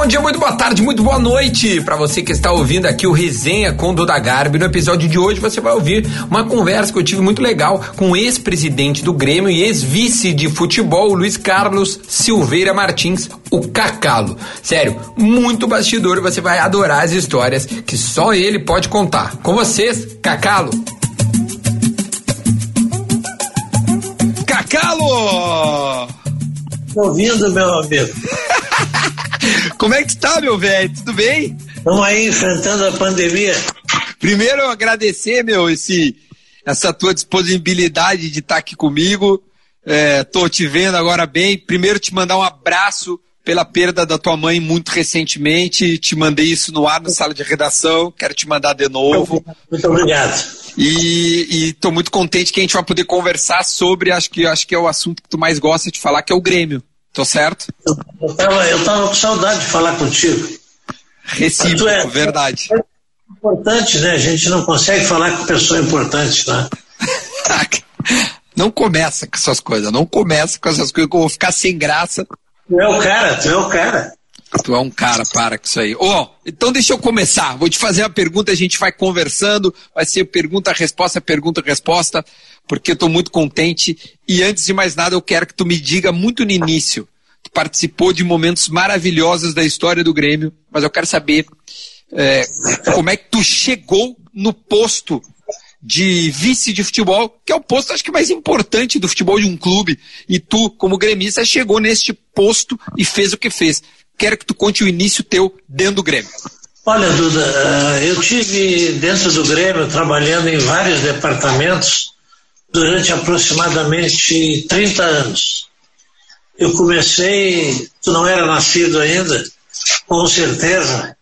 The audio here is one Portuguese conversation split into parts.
bom dia, muito boa tarde, muito boa noite para você que está ouvindo aqui o Resenha com Duda Garbi. No episódio de hoje você vai ouvir uma conversa que eu tive muito legal com o ex-presidente do Grêmio e ex-vice de futebol, Luiz Carlos Silveira Martins, o Cacalo. Sério, muito bastidor você vai adorar as histórias que só ele pode contar. Com vocês, Cacalo. Cacalo! Tô ouvindo, meu amigo. Como é que está, meu velho? Tudo bem? Estamos aí enfrentando a pandemia. Primeiro, eu agradecer, meu, esse, essa tua disponibilidade de estar aqui comigo. É, tô te vendo agora bem. Primeiro, te mandar um abraço pela perda da tua mãe muito recentemente. Te mandei isso no ar na sala de redação. Quero te mandar de novo. Muito obrigado. E estou muito contente que a gente vai poder conversar sobre, acho que, acho que é o assunto que tu mais gosta de falar, que é o Grêmio. Tô certo? Eu, tava, eu tava com saudade de falar contigo. Recíproco, é, verdade. É importante, né? A gente não consegue falar com pessoa importante, né? não começa com essas coisas, não começa com essas coisas que eu vou ficar sem graça. Tu é o cara, tu é o cara. Tu é um cara, para com isso aí. Ó, oh, então deixa eu começar. Vou te fazer uma pergunta, a gente vai conversando, vai ser pergunta, resposta, pergunta, resposta, porque eu tô muito contente. E antes de mais nada, eu quero que tu me diga muito no início. Tu participou de momentos maravilhosos da história do Grêmio, mas eu quero saber é, como é que tu chegou no posto de vice de futebol, que é o posto acho que mais importante do futebol de um clube, e tu, como gremista, chegou neste posto e fez o que fez. Quero que tu conte o início teu dentro do Grêmio. Olha, Duda, eh, eu tive dentro do Grêmio trabalhando em vários departamentos durante aproximadamente 30 anos. Eu comecei, tu não era nascido ainda, com certeza,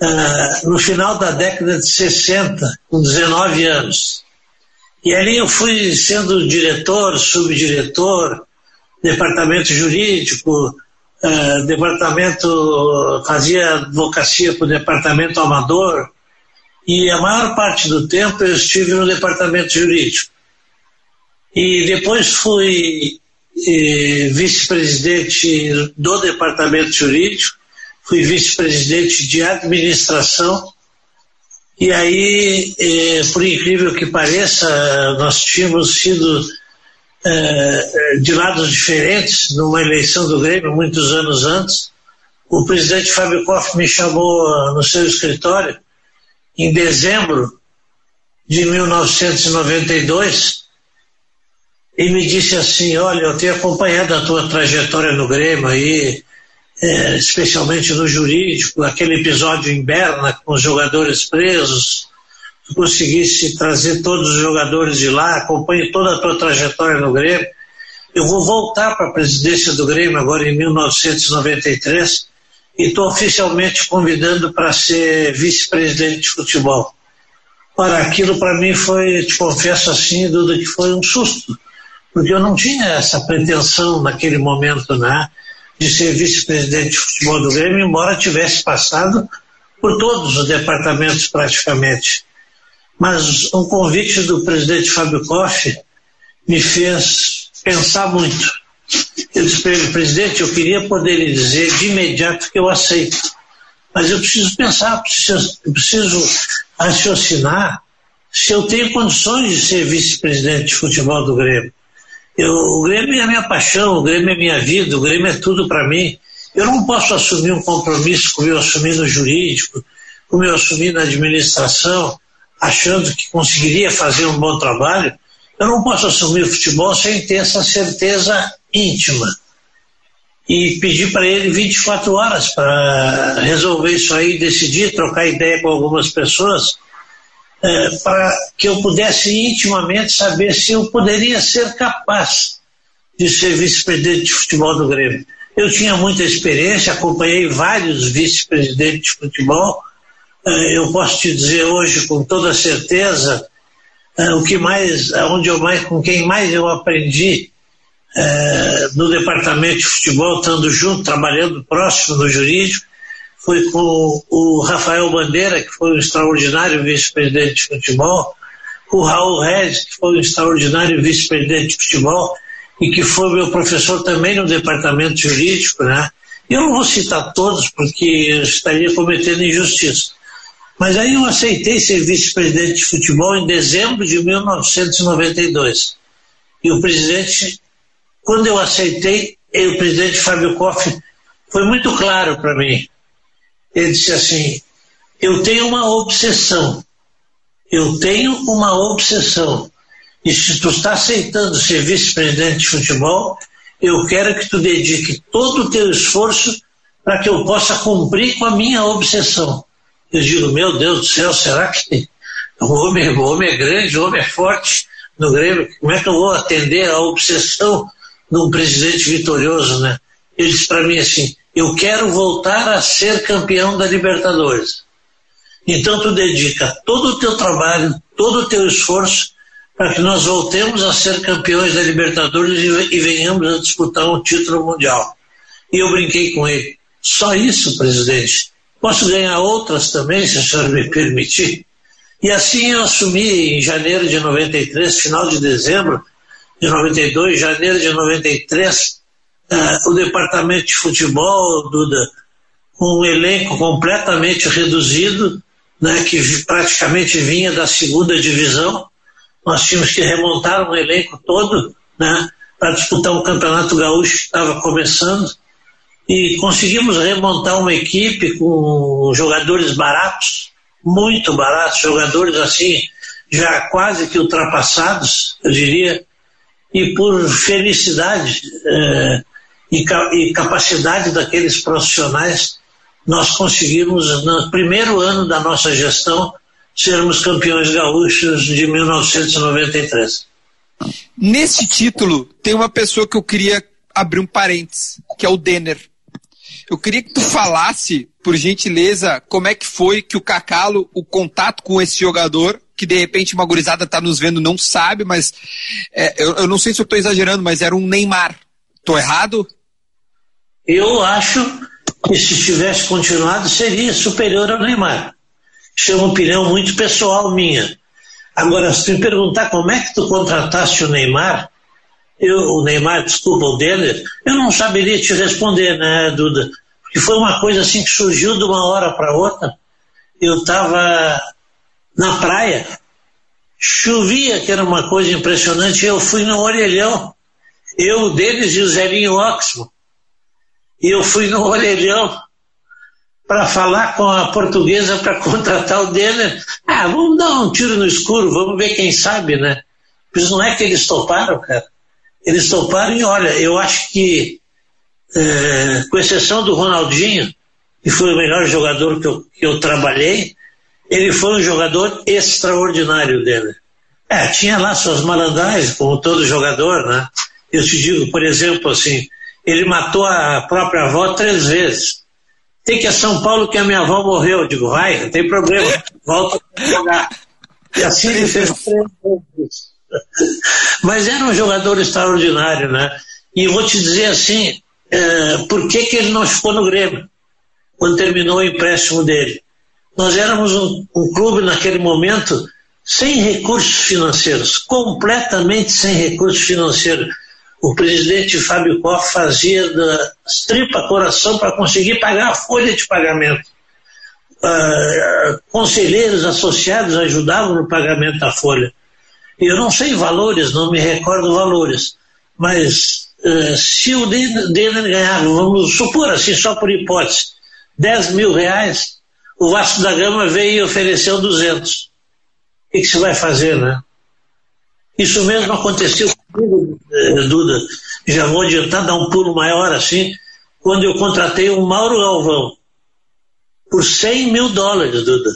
uh, no final da década de 60, com 19 anos. E ali eu fui sendo diretor, subdiretor, departamento jurídico, uh, departamento, fazia advocacia para o departamento amador, e a maior parte do tempo eu estive no departamento jurídico. E depois fui eh, vice-presidente do departamento jurídico, fui vice-presidente de administração, e aí, eh, por incrível que pareça, nós tínhamos sido eh, de lados diferentes numa eleição do Grêmio, muitos anos antes. O presidente Fábio Koff me chamou no seu escritório em dezembro de 1992 e me disse assim, olha, eu tenho acompanhado a tua trajetória no Grêmio aí, é, especialmente no jurídico, aquele episódio em Berna com os jogadores presos, conseguisse trazer todos os jogadores de lá, acompanhe toda a tua trajetória no Grêmio. Eu vou voltar para a presidência do Grêmio agora em 1993 e estou oficialmente convidando para ser vice-presidente de futebol. Ora, aquilo para mim foi, te confesso assim, Duda, que foi um susto porque eu não tinha essa pretensão naquele momento, né, de ser vice-presidente de futebol do Grêmio, embora tivesse passado por todos os departamentos praticamente. Mas um convite do presidente Fábio Koff me fez pensar muito. Eu disse para ele, presidente, eu queria poder lhe dizer de imediato que eu aceito, mas eu preciso pensar, preciso, preciso raciocinar se eu tenho condições de ser vice-presidente de futebol do Grêmio. Eu, o Grêmio é a minha paixão, o Grêmio é minha vida, o Grêmio é tudo para mim. Eu não posso assumir um compromisso como eu assumi no jurídico, como eu assumi na administração, achando que conseguiria fazer um bom trabalho. Eu não posso assumir o futebol sem ter essa certeza íntima. E pedi para ele 24 horas para resolver isso aí, decidir, trocar ideia com algumas pessoas é, para que eu pudesse intimamente saber se eu poderia ser capaz de ser vice-presidente de futebol do Grêmio. Eu tinha muita experiência, acompanhei vários vice-presidentes de futebol. É, eu posso te dizer hoje com toda certeza é, o que mais, onde eu mais, com quem mais eu aprendi é, no departamento de futebol, estando junto, trabalhando próximo no jurídico, foi com o Rafael Bandeira, que foi um extraordinário vice-presidente de futebol, o Raul Reis, que foi um extraordinário vice-presidente de futebol e que foi meu professor também no departamento jurídico, né? Eu não vou citar todos porque estaria cometendo injustiça. Mas aí eu aceitei ser vice-presidente de futebol em dezembro de 1992. E o presidente, quando eu aceitei, o presidente Fábio Koff foi muito claro para mim. Ele disse assim: Eu tenho uma obsessão. Eu tenho uma obsessão. E se tu está aceitando ser vice-presidente de futebol, eu quero que tu dedique todo o teu esforço para que eu possa cumprir com a minha obsessão. Eu digo, meu Deus do céu, será que o homem, o homem é grande, o homem é forte no Grêmio, como é que eu vou atender a obsessão de um presidente vitorioso, né? Ele disse para mim assim, eu quero voltar a ser campeão da Libertadores. Então tu dedica todo o teu trabalho, todo o teu esforço para que nós voltemos a ser campeões da Libertadores e, e venhamos a disputar um título mundial. E eu brinquei com ele. Só isso, presidente. Posso ganhar outras também, se o senhor me permitir? E assim eu assumi em janeiro de 93, final de dezembro de 92, janeiro de 93, uh, eh, o departamento de futebol, Duda, um elenco completamente reduzido, né, que praticamente vinha da segunda divisão. Nós tínhamos que remontar um elenco todo né, para disputar um campeonato gaúcho que estava começando. E conseguimos remontar uma equipe com jogadores baratos, muito baratos, jogadores assim, já quase que ultrapassados, eu diria, e por felicidade eh, e, e capacidade daqueles profissionais, nós conseguimos, no primeiro ano da nossa gestão, sermos campeões gaúchos de 1993. Nesse título, tem uma pessoa que eu queria abrir um parênteses, que é o Denner. Eu queria que tu falasse, por gentileza, como é que foi que o Cacalo, o contato com esse jogador, que de repente uma gurizada tá nos vendo não sabe, mas é, eu, eu, não sei se eu estou exagerando, mas era um Neymar. Tô errado? Eu acho que se tivesse continuado seria superior ao Neymar. Isso é uma opinião muito pessoal minha. Agora, se me perguntar como é que tu contrataste o Neymar, eu, o Neymar, desculpa, o Denner, eu não saberia te responder, né, Duda? Porque foi uma coisa assim que surgiu de uma hora para outra. Eu estava na praia, chovia, que era uma coisa impressionante, eu fui no orelhão. Eu, o deles e o Zelinho Oxmo. E eu fui no orelhão para falar com a portuguesa para contratar o Denner. Ah, vamos dar um tiro no escuro, vamos ver quem sabe, né? Pois não é que eles toparam, cara. Eles toparam e olha, eu acho que, é, com exceção do Ronaldinho, que foi o melhor jogador que eu, que eu trabalhei, ele foi um jogador extraordinário dele. É, tinha lá suas malandragens, como todo jogador, né? Eu te digo, por exemplo, assim, ele matou a própria avó três vezes. Tem que ir a São Paulo que a minha avó morreu. Eu digo, vai, não tem problema, volta a jogar. E assim ele fez três vezes. Mas era um jogador extraordinário, né? E vou te dizer assim, é, por que, que ele não ficou no Grêmio quando terminou o empréstimo dele? Nós éramos um, um clube naquele momento sem recursos financeiros, completamente sem recursos financeiros. O presidente Fábio Koff fazia da tripa coração para conseguir pagar a folha de pagamento. Uh, conselheiros associados ajudavam no pagamento da folha. Eu não sei valores, não me recordo valores, mas uh, se o Denner ganhava, vamos supor assim, só por hipótese, 10 mil reais, o Vasco da Gama veio e ofereceu 200. O que, que se vai fazer, né? Isso mesmo aconteceu comigo, eh, Duda. Já vou adiantar, dar um pulo maior assim, quando eu contratei o Mauro Galvão por 100 mil dólares, Duda.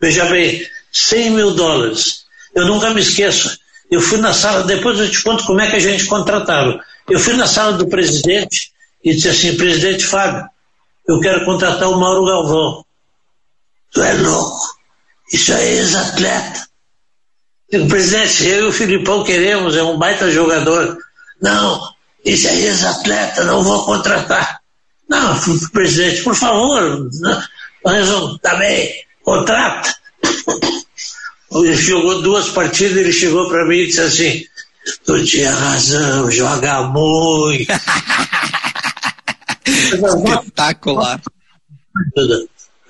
Veja bem, 100 mil dólares. Eu nunca me esqueço. Eu fui na sala, depois eu te conto como é que a gente contratava. Eu fui na sala do presidente e disse assim: Presidente Fábio, eu quero contratar o Mauro Galvão. Tu é louco. Isso é ex-atleta. Digo, presidente, eu e o Filipão queremos, é um baita jogador. Não, isso é ex-atleta, não vou contratar. Não, presidente, por favor, mas tá bem, contrata. Ele jogou duas partidas, ele chegou para mim e disse assim: Tu tinha razão, joga muito. Espetacular.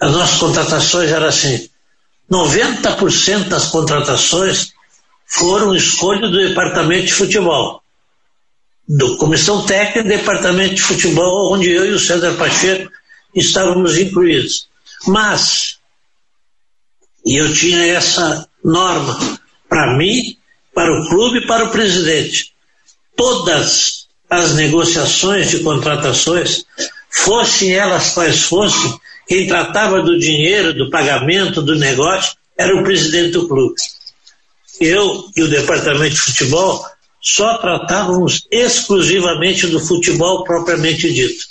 As nossas contratações eram assim: 90% das contratações foram escolha do departamento de futebol. Do comissão técnica departamento de futebol, onde eu e o César Pacheco estávamos incluídos. Mas, e eu tinha essa norma para mim, para o clube e para o presidente. Todas as negociações de contratações, fossem elas quais fossem, quem tratava do dinheiro, do pagamento, do negócio, era o presidente do clube. Eu e o departamento de futebol só tratávamos exclusivamente do futebol propriamente dito.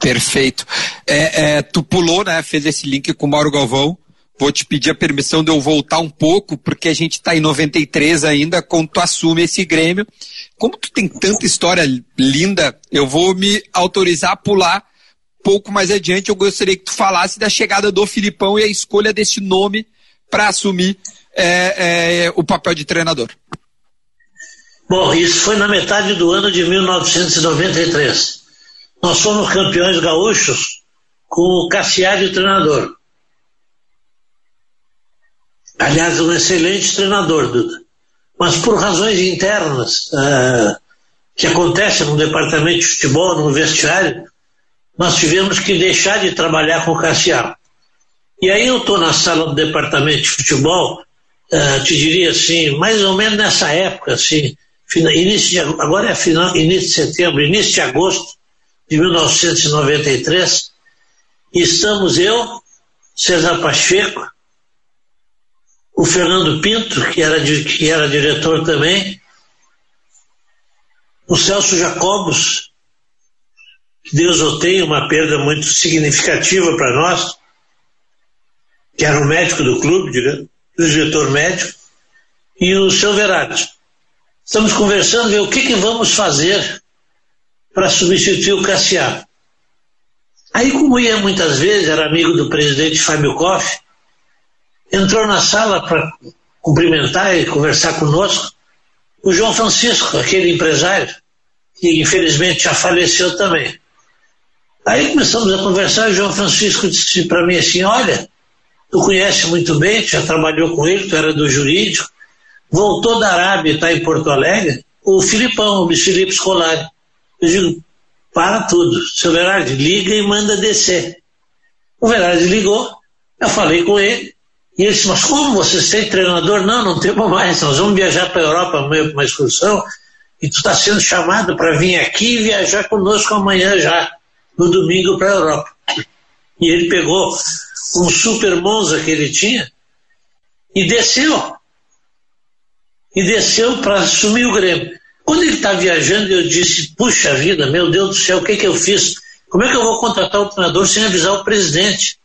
Perfeito. É, é, tu pulou, né? Fez esse link com o Mauro Galvão. Vou te pedir a permissão de eu voltar um pouco, porque a gente está em 93 ainda, quando tu assume esse Grêmio. Como tu tem tanta história linda, eu vou me autorizar a pular pouco mais adiante, eu gostaria que tu falasse da chegada do Filipão e a escolha desse nome para assumir é, é, o papel de treinador. Bom, isso foi na metade do ano de 1993. Nós fomos campeões gaúchos com o Cassiari treinador. Aliás, um excelente treinador, Duda. Mas por razões internas uh, que acontecem no departamento de futebol, no vestiário, nós tivemos que deixar de trabalhar com o Cassiano. E aí eu estou na sala do departamento de futebol, uh, te diria assim, mais ou menos nessa época, assim, início de, agora é final, início de setembro, início de agosto de 1993, e estamos eu, César Pacheco, o Fernando Pinto, que era, que era diretor também, o Celso Jacobos, Deus o tenha, uma perda muito significativa para nós, que era o médico do clube, o diretor médico, e o seu Verati. Estamos conversando, ver o que, que vamos fazer para substituir o Cassiano. Aí, como ia muitas vezes, era amigo do presidente Fábio Koff, entrou na sala para cumprimentar e conversar conosco o João Francisco, aquele empresário, que infelizmente já faleceu também. Aí começamos a conversar, o João Francisco disse para mim assim, olha, tu conhece muito bem, tu já trabalhou com ele, tu era do jurídico, voltou da Arábia e está em Porto Alegre, o Filipão, o Luiz Felipe Scolari. Eu digo, para tudo, seu Verardi, liga e manda descer. O Verardi ligou, eu falei com ele, e ele disse, mas como vocês têm treinador? Não, não temos mais, nós vamos viajar para a Europa amanhã para uma excursão, e tu está sendo chamado para vir aqui e viajar conosco amanhã já no domingo para a Europa. E ele pegou um super Monza que ele tinha e desceu. E desceu para assumir o Grêmio. Quando ele está viajando, eu disse: Puxa vida, meu Deus do céu, o que, que eu fiz? Como é que eu vou contratar o treinador sem avisar o presidente?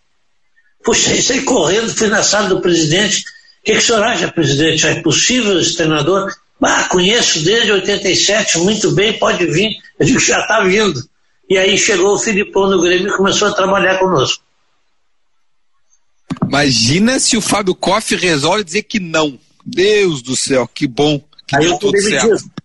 Puxa, isso aí correndo, fui na sala do presidente. O que, que o senhor acha, presidente? É possível esse treinador? Ah, conheço desde 87, muito bem, pode vir. Eu digo: já está vindo. E aí chegou o Filipão no Grêmio e começou a trabalhar conosco. Imagina se o Fábio Koff resolve dizer que não. Deus do céu, que bom. Que aí eu demitido. Certo.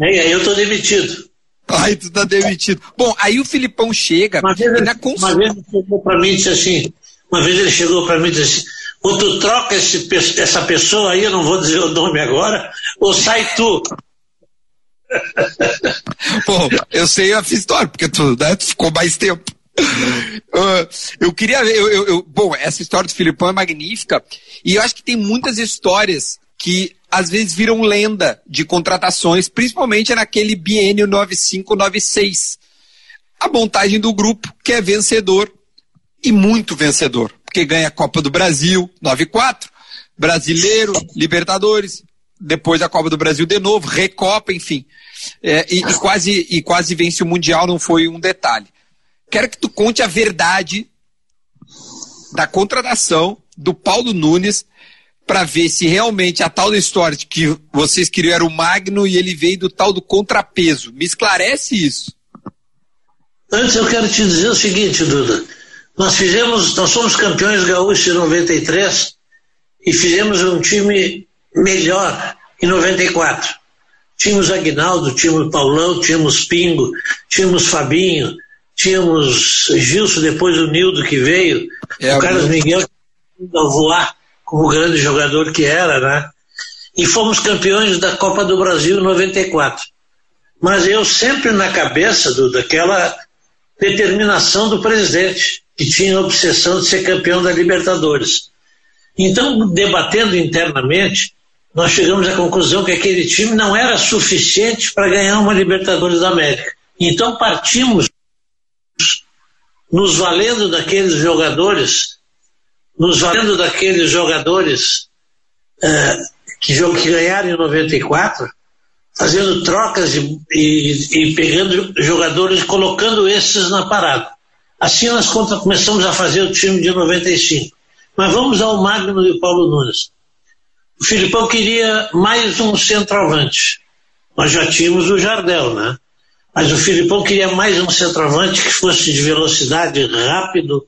Aí eu tô demitido. Ai, tu tá demitido. Bom, aí o Filipão chega. Uma vez, ele, cons... uma vez ele chegou pra mim e disse assim: uma vez ele chegou para mim e disse assim: ou tu troca esse, essa pessoa aí, eu não vou dizer o nome agora, ou sai tu. Bom, eu sei a história, porque tu, né, tu ficou mais tempo. Uh, eu queria ver, eu, eu, eu, bom, essa história do Filipão é magnífica, e eu acho que tem muitas histórias que às vezes viram lenda de contratações, principalmente naquele biênio 95-96. A montagem do grupo, que é vencedor, e muito vencedor, porque ganha a Copa do Brasil, 94, Brasileiro, Libertadores, depois a Copa do Brasil de novo, Recopa, enfim. É, e, e, quase, e quase vence o Mundial, não foi um detalhe. Quero que tu conte a verdade da contratação do Paulo Nunes para ver se realmente a tal da história que vocês queriam era o Magno e ele veio do tal do contrapeso. Me esclarece isso. Antes eu quero te dizer o seguinte, Duda. Nós fizemos, nós somos campeões gaúchos em 93 e fizemos um time melhor em 94. Tínhamos Aguinaldo, tínhamos Paulão, tínhamos Pingo, tínhamos Fabinho, tínhamos Gilson, depois o Nildo que veio, é, o Carlos Miguel a voar como grande jogador que era, né? E fomos campeões da Copa do Brasil em 94. Mas eu sempre na cabeça do, daquela determinação do presidente, que tinha a obsessão de ser campeão da Libertadores. Então, debatendo internamente, nós chegamos à conclusão que aquele time não era suficiente para ganhar uma Libertadores da América. Então partimos nos valendo daqueles jogadores, nos valendo daqueles jogadores uh, que, que ganharam em 94, fazendo trocas e, e, e pegando jogadores colocando esses na parada. Assim nós começamos a fazer o time de 95. Mas vamos ao Magno e Paulo Nunes. O Filipão queria mais um centroavante. Nós já tínhamos o Jardel, né? Mas o Filipão queria mais um centroavante que fosse de velocidade, rápido.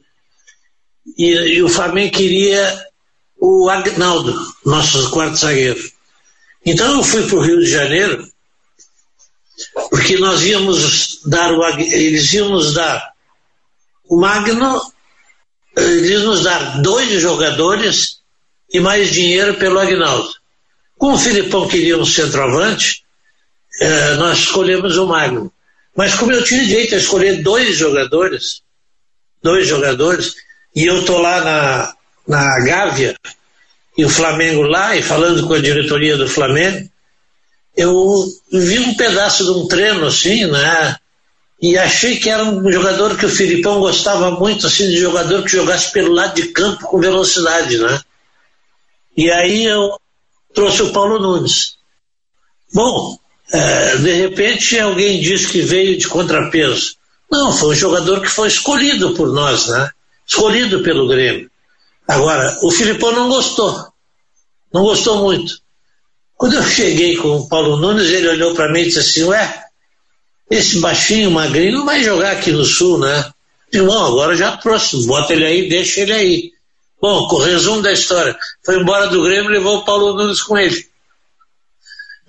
E, e o Flamengo queria o Agnaldo, nosso quarto zagueiro. Então eu fui para o Rio de Janeiro, porque nós íamos dar o eles iam nos dar o Magno, eles nos dar dois jogadores e mais dinheiro pelo Agnaldo. Como o Filipão queria um centroavante, eh, nós escolhemos o Magno. Mas como eu tinha direito a escolher dois jogadores, dois jogadores, e eu estou lá na, na Gávea, e o Flamengo lá, e falando com a diretoria do Flamengo, eu vi um pedaço de um treino assim, né? E achei que era um jogador que o Filipão gostava muito, assim, de jogador que jogasse pelo lado de campo com velocidade, né? E aí eu trouxe o Paulo Nunes. Bom, é, de repente alguém diz que veio de contrapeso. Não, foi um jogador que foi escolhido por nós, né? Escolhido pelo Grêmio. Agora, o Filipão não gostou. Não gostou muito. Quando eu cheguei com o Paulo Nunes, ele olhou para mim e disse assim: Ué, esse baixinho, magrinho, não vai jogar aqui no Sul, né? Irmão, agora já trouxe, bota ele aí, deixa ele aí. Bom, com o resumo da história, foi embora do Grêmio e levou o Paulo Nunes com ele.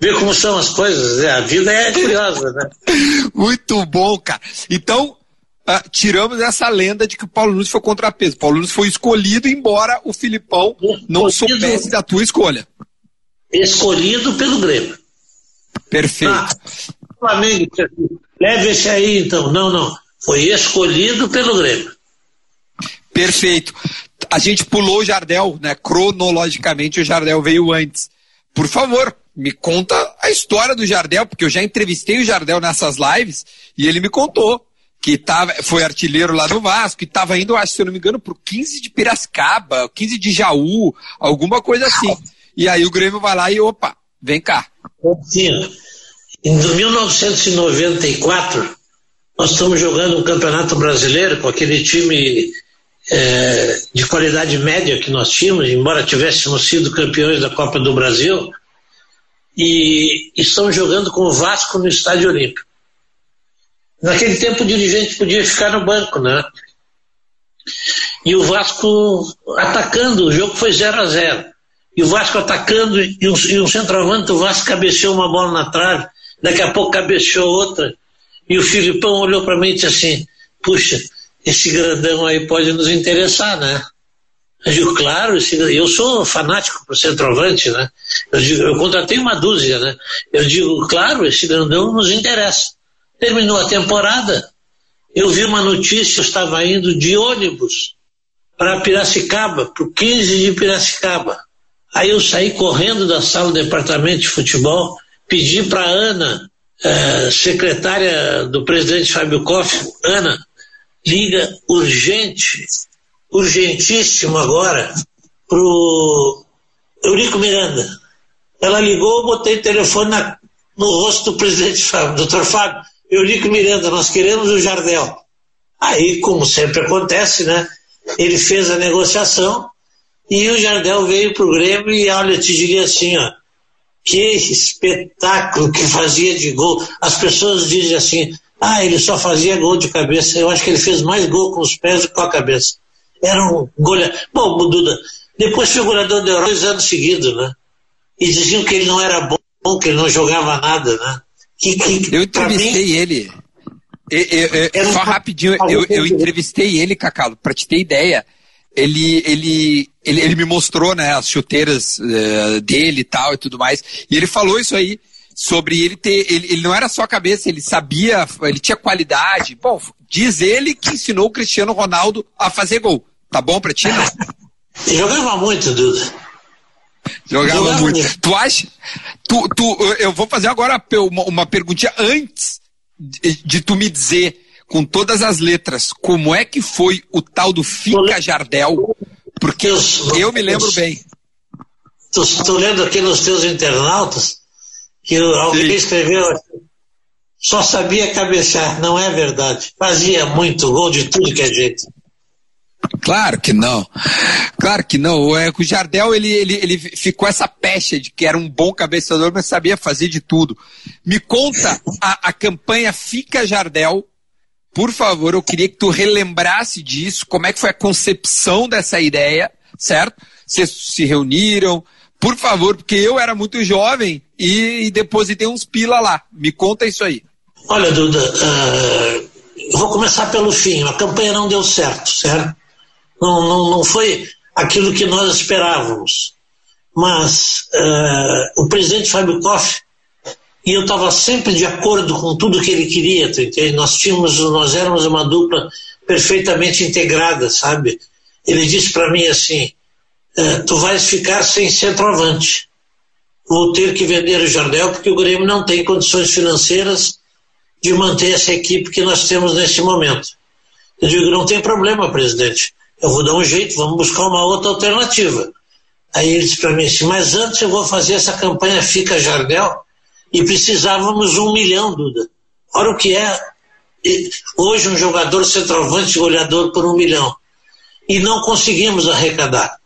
Vê como são as coisas, né? a vida é curiosa, né? Muito bom, cara. Então, uh, tiramos essa lenda de que o Paulo Nunes foi contrapeso. O Paulo Nunes foi escolhido, embora o Filipão não soubesse da tua escolha. Escolhido pelo Grêmio. Perfeito. Ah, Flamengo, leve esse aí então. Não, não. Foi escolhido pelo Grêmio. Perfeito. A gente pulou o Jardel, né? Cronologicamente o Jardel veio antes. Por favor, me conta a história do Jardel, porque eu já entrevistei o Jardel nessas lives e ele me contou que tava, foi artilheiro lá no Vasco e estava indo, acho, se eu não me engano, pro 15 de Piracicaba, 15 de Jaú, alguma coisa assim. E aí o Grêmio vai lá e opa, vem cá. Sim. Em 1994, nós estamos jogando um campeonato brasileiro com aquele time é, de qualidade média que nós tínhamos, embora tivéssemos sido campeões da Copa do Brasil, e estão jogando com o Vasco no Estádio Olímpico. Naquele tempo o dirigente podia ficar no banco, né? E o Vasco atacando, o jogo foi 0 a 0 E o Vasco atacando, e um, e um centroavante, o Vasco cabeceou uma bola na trave, daqui a pouco cabeceou outra. E o Filipão olhou para mim e disse assim: Puxa, esse grandão aí pode nos interessar, né? Eu digo, claro, eu sou fanático pro centroavante, né? Eu, digo, eu contratei uma dúzia, né? Eu digo, claro, esse grandão nos interessa. Terminou a temporada, eu vi uma notícia, eu estava indo de ônibus para Piracicaba, pro 15 de Piracicaba. Aí eu saí correndo da sala do departamento de futebol, pedi para Ana, eh, secretária do presidente Fábio Koff, Ana, liga urgente urgentíssimo agora pro Eurico Miranda. Ela ligou, eu botei o telefone na, no rosto do presidente Fábio, doutor Fábio, Eurico Miranda, nós queremos o Jardel. Aí, como sempre acontece, né? Ele fez a negociação e o Jardel veio pro Grêmio e olha, te diria assim, ó, que espetáculo que fazia de gol. As pessoas dizem assim, ah, ele só fazia gol de cabeça. Eu acho que ele fez mais gol com os pés do que com a cabeça. Era um goleador. Bom, Duda, depois figurador da Europa dois anos seguidos, né? E diziam que ele não era bom que ele não jogava nada, né? Que, que, eu entrevistei mim, ele. Eu, eu, eu, só rapidinho, eu, entrevistei ele, Cacalo, para te ter ideia. Ele, ele, ele, ele me mostrou né, as chuteiras uh, dele e tal e tudo mais. E ele falou isso aí sobre ele ter. Ele, ele não era só a cabeça, ele sabia, ele tinha qualidade. Bom, diz ele que ensinou o Cristiano Ronaldo a fazer gol. Tá bom pra ti, não? Jogava muito, Duda. Jogava, Jogava muito. muito. Tu acha? Tu, tu, eu vou fazer agora uma, uma perguntinha antes de, de, tu me dizer, com todas as letras, como é que foi o tal do Fica Jardel? Porque eu me lembro bem. Tu, tu lendo aqui nos teus internautas que alguém Sim. escreveu só sabia cabecear, não é verdade. Fazia muito gol de tudo que é jeito. Claro que não. Claro que não. O, é, o Jardel, ele, ele, ele ficou essa pecha de que era um bom cabeçador, mas sabia fazer de tudo. Me conta a, a campanha Fica Jardel. Por favor, eu queria que tu relembrasse disso, como é que foi a concepção dessa ideia, certo? Vocês se reuniram, por favor, porque eu era muito jovem e, e depositei uns pila lá. Me conta isso aí. Olha, Duda, uh, vou começar pelo fim. A campanha não deu certo, certo? Não, não, não foi aquilo que nós esperávamos. Mas uh, o presidente Fábio Koff, e eu estava sempre de acordo com tudo que ele queria, nós tínhamos, nós éramos uma dupla perfeitamente integrada, sabe? Ele disse para mim assim, uh, tu vais ficar sem centroavante. Vou ter que vender o Jardel porque o Grêmio não tem condições financeiras de manter essa equipe que nós temos nesse momento. Eu digo, não tem problema, presidente eu vou dar um jeito, vamos buscar uma outra alternativa. Aí ele disse para mim assim, mas antes eu vou fazer essa campanha Fica Jardel e precisávamos um milhão, Duda. Olha o que é hoje um jogador centroavante goleador por um milhão. E não conseguimos arrecadar.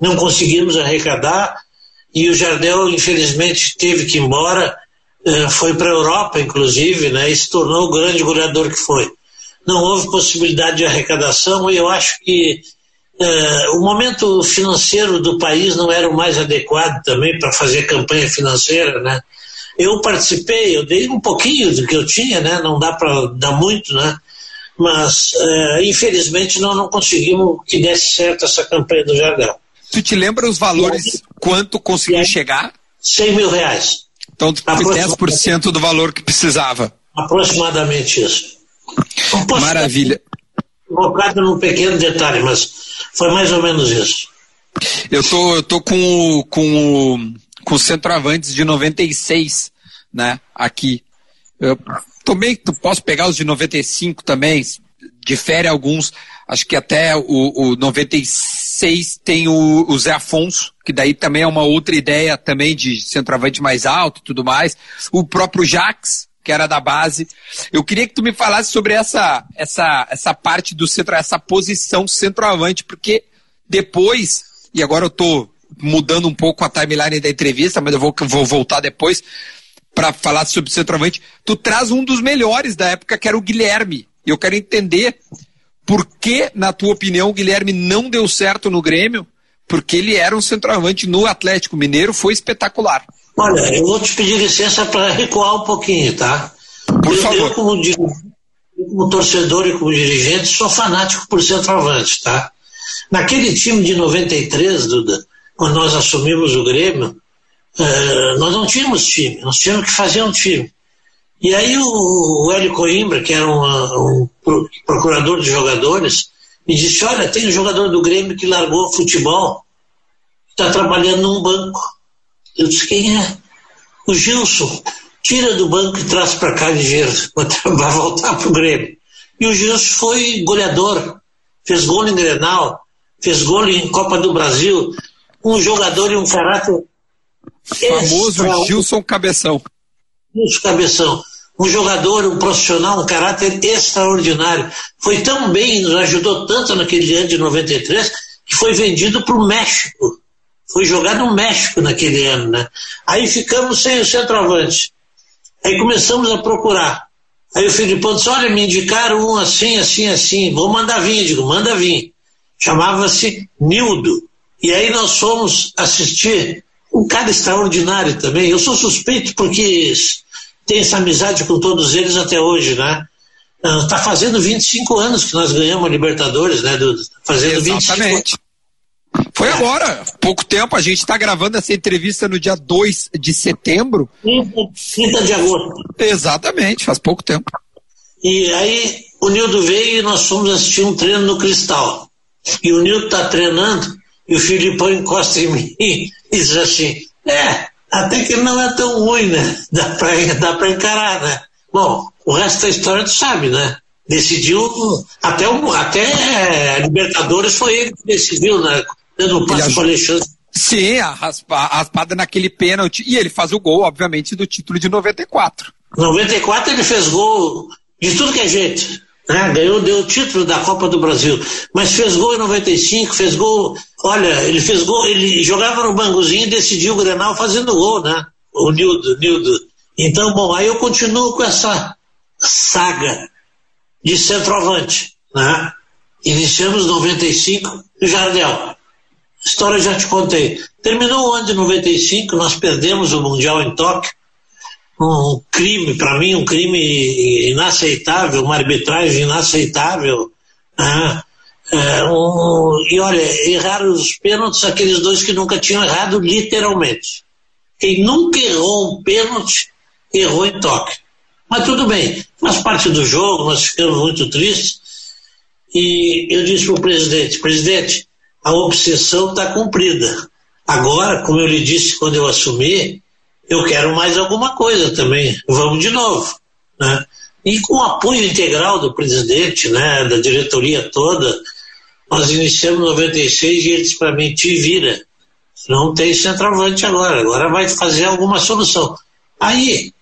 Não conseguimos arrecadar e o Jardel, infelizmente, teve que ir embora, eh, foi para a Europa, inclusive, né, e se tornou o grande goleador que foi não houve possibilidade de arrecadação e eu acho que uh, o momento financeiro do país não era o mais adequado também para fazer campanha financeira, né? Eu participei, eu dei um pouquinho do que eu tinha, né? Não dá para dar muito, né? Mas uh, infelizmente nós não conseguimos que desse certo essa campanha do Jardel. Tu te lembra os valores, aí, quanto conseguiu chegar? 100 mil reais. Então tu foi 10% do valor que precisava. Aproximadamente isso. Maravilha. Colocado num pequeno detalhe, mas foi mais ou menos isso. Eu tô, eu tô com, com, com o centroavantes de 96, né, aqui. Eu também posso pegar os de 95 também, difere alguns. Acho que até o, o 96 tem o, o Zé Afonso, que daí também é uma outra ideia também de centroavante mais alto e tudo mais. O próprio Jax, que era da base. Eu queria que tu me falasse sobre essa, essa, essa parte do centro, essa posição centroavante, porque depois, e agora eu estou mudando um pouco a timeline da entrevista, mas eu vou, vou voltar depois para falar sobre o centroavante. Tu traz um dos melhores da época, que era o Guilherme. E eu quero entender por que, na tua opinião, o Guilherme não deu certo no Grêmio, porque ele era um centroavante no Atlético Mineiro, foi espetacular. Olha, eu vou te pedir licença para recuar um pouquinho, tá? Por eu, favor. Eu, como, como torcedor e como dirigente, sou fanático por centroavante, tá? Naquele time de 93, Duda, quando nós assumimos o Grêmio, uh, nós não tínhamos time, nós tínhamos que fazer um time. E aí o, o Hélio Coimbra, que era um procurador de jogadores, me disse, olha, tem um jogador do Grêmio que largou futebol, está trabalhando num banco. Eu disse, quem é? O Gilson. Tira do banco e traz para cá ligeiro, vai voltar para o Grêmio. E o Gilson foi goleador, fez gol em Grenal, fez gol em Copa do Brasil, um jogador e um caráter. Famoso Gilson Cabeção. Gilson Cabeção. Um jogador, um profissional, um caráter extraordinário. Foi tão bem, nos ajudou tanto naquele ano de 93, que foi vendido para o México foi jogar no México naquele ano, né? Aí ficamos sem o centroavante. Aí começamos a procurar. Aí o Filipão disse, olha, me indicaram um assim, assim, assim, vou mandar vir, digo, manda vir. Chamava-se Nildo. E aí nós fomos assistir um cara extraordinário também. Eu sou suspeito porque tenho essa amizade com todos eles até hoje, né? Está ah, fazendo 25 anos que nós ganhamos a Libertadores, né? Do, fazendo Exatamente. 25 foi agora, pouco tempo. A gente está gravando essa entrevista no dia 2 de setembro. 30 de agosto. Exatamente, faz pouco tempo. E aí o Nildo veio e nós fomos assistir um treino no Cristal. E o Nildo está treinando e o Filipão encosta em mim e diz assim: É, até que não é tão ruim, né? Dá para dá encarar, né? Bom, o resto da história tu sabe, né? Decidiu, até, o, até a Libertadores foi ele que decidiu, né? Dando um passo para Alexandre. Sim, a, raspa, a raspada naquele pênalti. E ele faz o gol, obviamente, do título de 94. 94 ele fez gol de tudo que é jeito. Né? Ganhou, deu o título da Copa do Brasil. Mas fez gol em 95, fez gol. Olha, ele fez gol, ele jogava no banguzinho e decidiu o Grenal fazendo gol, né? O Nildo, Nildo. Então, bom, aí eu continuo com essa saga de centroavante, né? Iniciamos 95 no Jardel. História já te contei. Terminou o ano de 95, nós perdemos o Mundial em Tóquio um crime, para mim, um crime inaceitável, uma arbitragem inaceitável. Né? É, um, e olha, erraram os pênaltis aqueles dois que nunca tinham errado, literalmente. Quem nunca errou um pênalti, errou em toque. Mas tudo bem, faz parte do jogo, nós ficamos muito tristes. E eu disse para o presidente: presidente, a obsessão está cumprida. Agora, como eu lhe disse quando eu assumi, eu quero mais alguma coisa também, vamos de novo. Né? E com o apoio integral do presidente, né, da diretoria toda, nós iniciamos 96 e ele disse para mim, te vira, não tem centroavante agora, agora vai fazer alguma solução. Aí,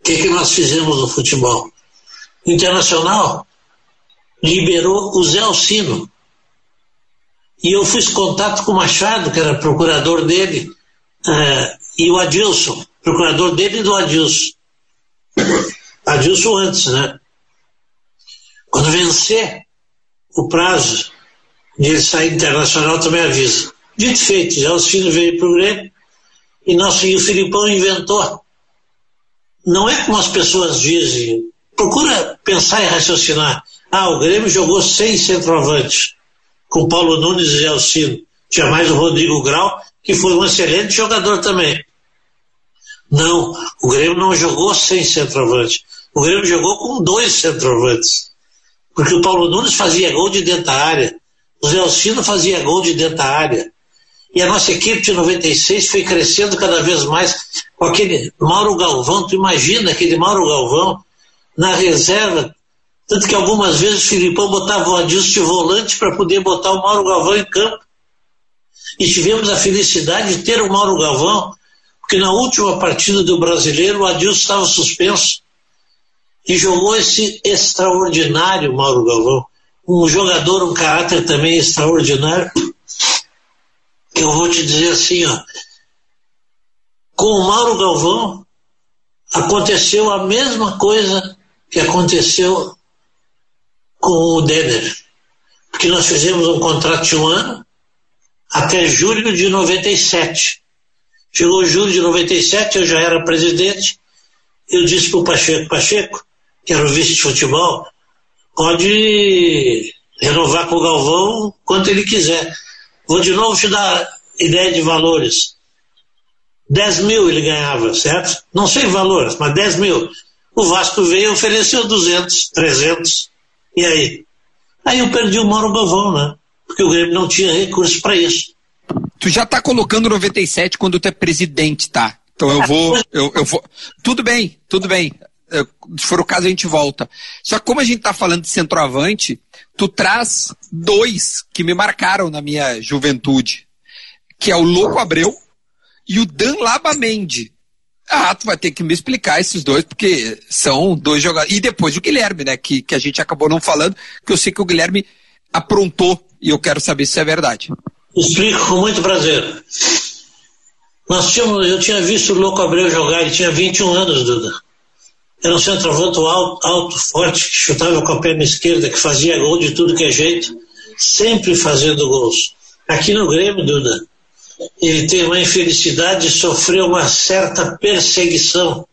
o que, que nós fizemos no futebol? Internacional liberou o Zé Alcino. E eu fiz contato com o Machado, que era procurador dele, é, e o Adilson, procurador dele e do Adilson. Adilson antes, né? Quando vencer o prazo de ele sair internacional, também avisa. Dito feito, já os filhos veio para o Grêmio e, nosso, e o Filipão inventou. Não é como as pessoas dizem. Procura pensar e raciocinar. Ah, o Grêmio jogou sem centroavantes, com Paulo Nunes e Alcino. Tinha mais o Rodrigo Grau, que foi um excelente jogador também. Não, o Grêmio não jogou sem centroavante. O Grêmio jogou com dois centroavantes. Porque o Paulo Nunes fazia gol de dentro da área. O Zé Alcino fazia gol de dentro da área. E a nossa equipe de 96 foi crescendo cada vez mais com aquele Mauro Galvão. Tu imagina aquele Mauro Galvão na reserva. Tanto que algumas vezes o Filipão botava o Adilson de volante para poder botar o Mauro Galvão em campo. E tivemos a felicidade de ter o Mauro Galvão porque na última partida do brasileiro o Adilson estava suspenso e jogou esse extraordinário Mauro Galvão. Um jogador, um caráter também extraordinário. Eu vou te dizer assim, ó. Com o Mauro Galvão aconteceu a mesma coisa que aconteceu com o Denner. Porque nós fizemos um contrato de um ano até julho de 97. Chegou julho de 97, eu já era presidente. Eu disse para o Pacheco: Pacheco, que era o vice de futebol, pode renovar com o Galvão quanto ele quiser. Vou de novo te dar ideia de valores. 10 mil ele ganhava, certo? Não sei valores, mas 10 mil. O Vasco veio e ofereceu 200, 300. E aí? Aí eu perdi o Mauro Galvão, né? Porque o Grêmio não tinha recursos para isso. Tu já tá colocando 97 quando tu é presidente, tá? Então eu vou, eu, eu vou. Tudo bem, tudo bem. Se for o caso, a gente volta. Só que como a gente tá falando de centroavante, tu traz dois que me marcaram na minha juventude, que é o Louco Abreu e o Dan Labamendi. Ah, tu vai ter que me explicar esses dois, porque são dois jogadores. E depois o Guilherme, né? Que, que a gente acabou não falando, que eu sei que o Guilherme aprontou e eu quero saber se é verdade. Explico com muito prazer. Nós tínhamos, eu tinha visto o Louco Abreu jogar, ele tinha 21 anos, Duda. Era um centroavante alto, alto, forte, que chutava com a perna esquerda, que fazia gol de tudo que é jeito, sempre fazendo gols. Aqui no Grêmio, Duda, ele teve uma infelicidade e sofreu uma certa perseguição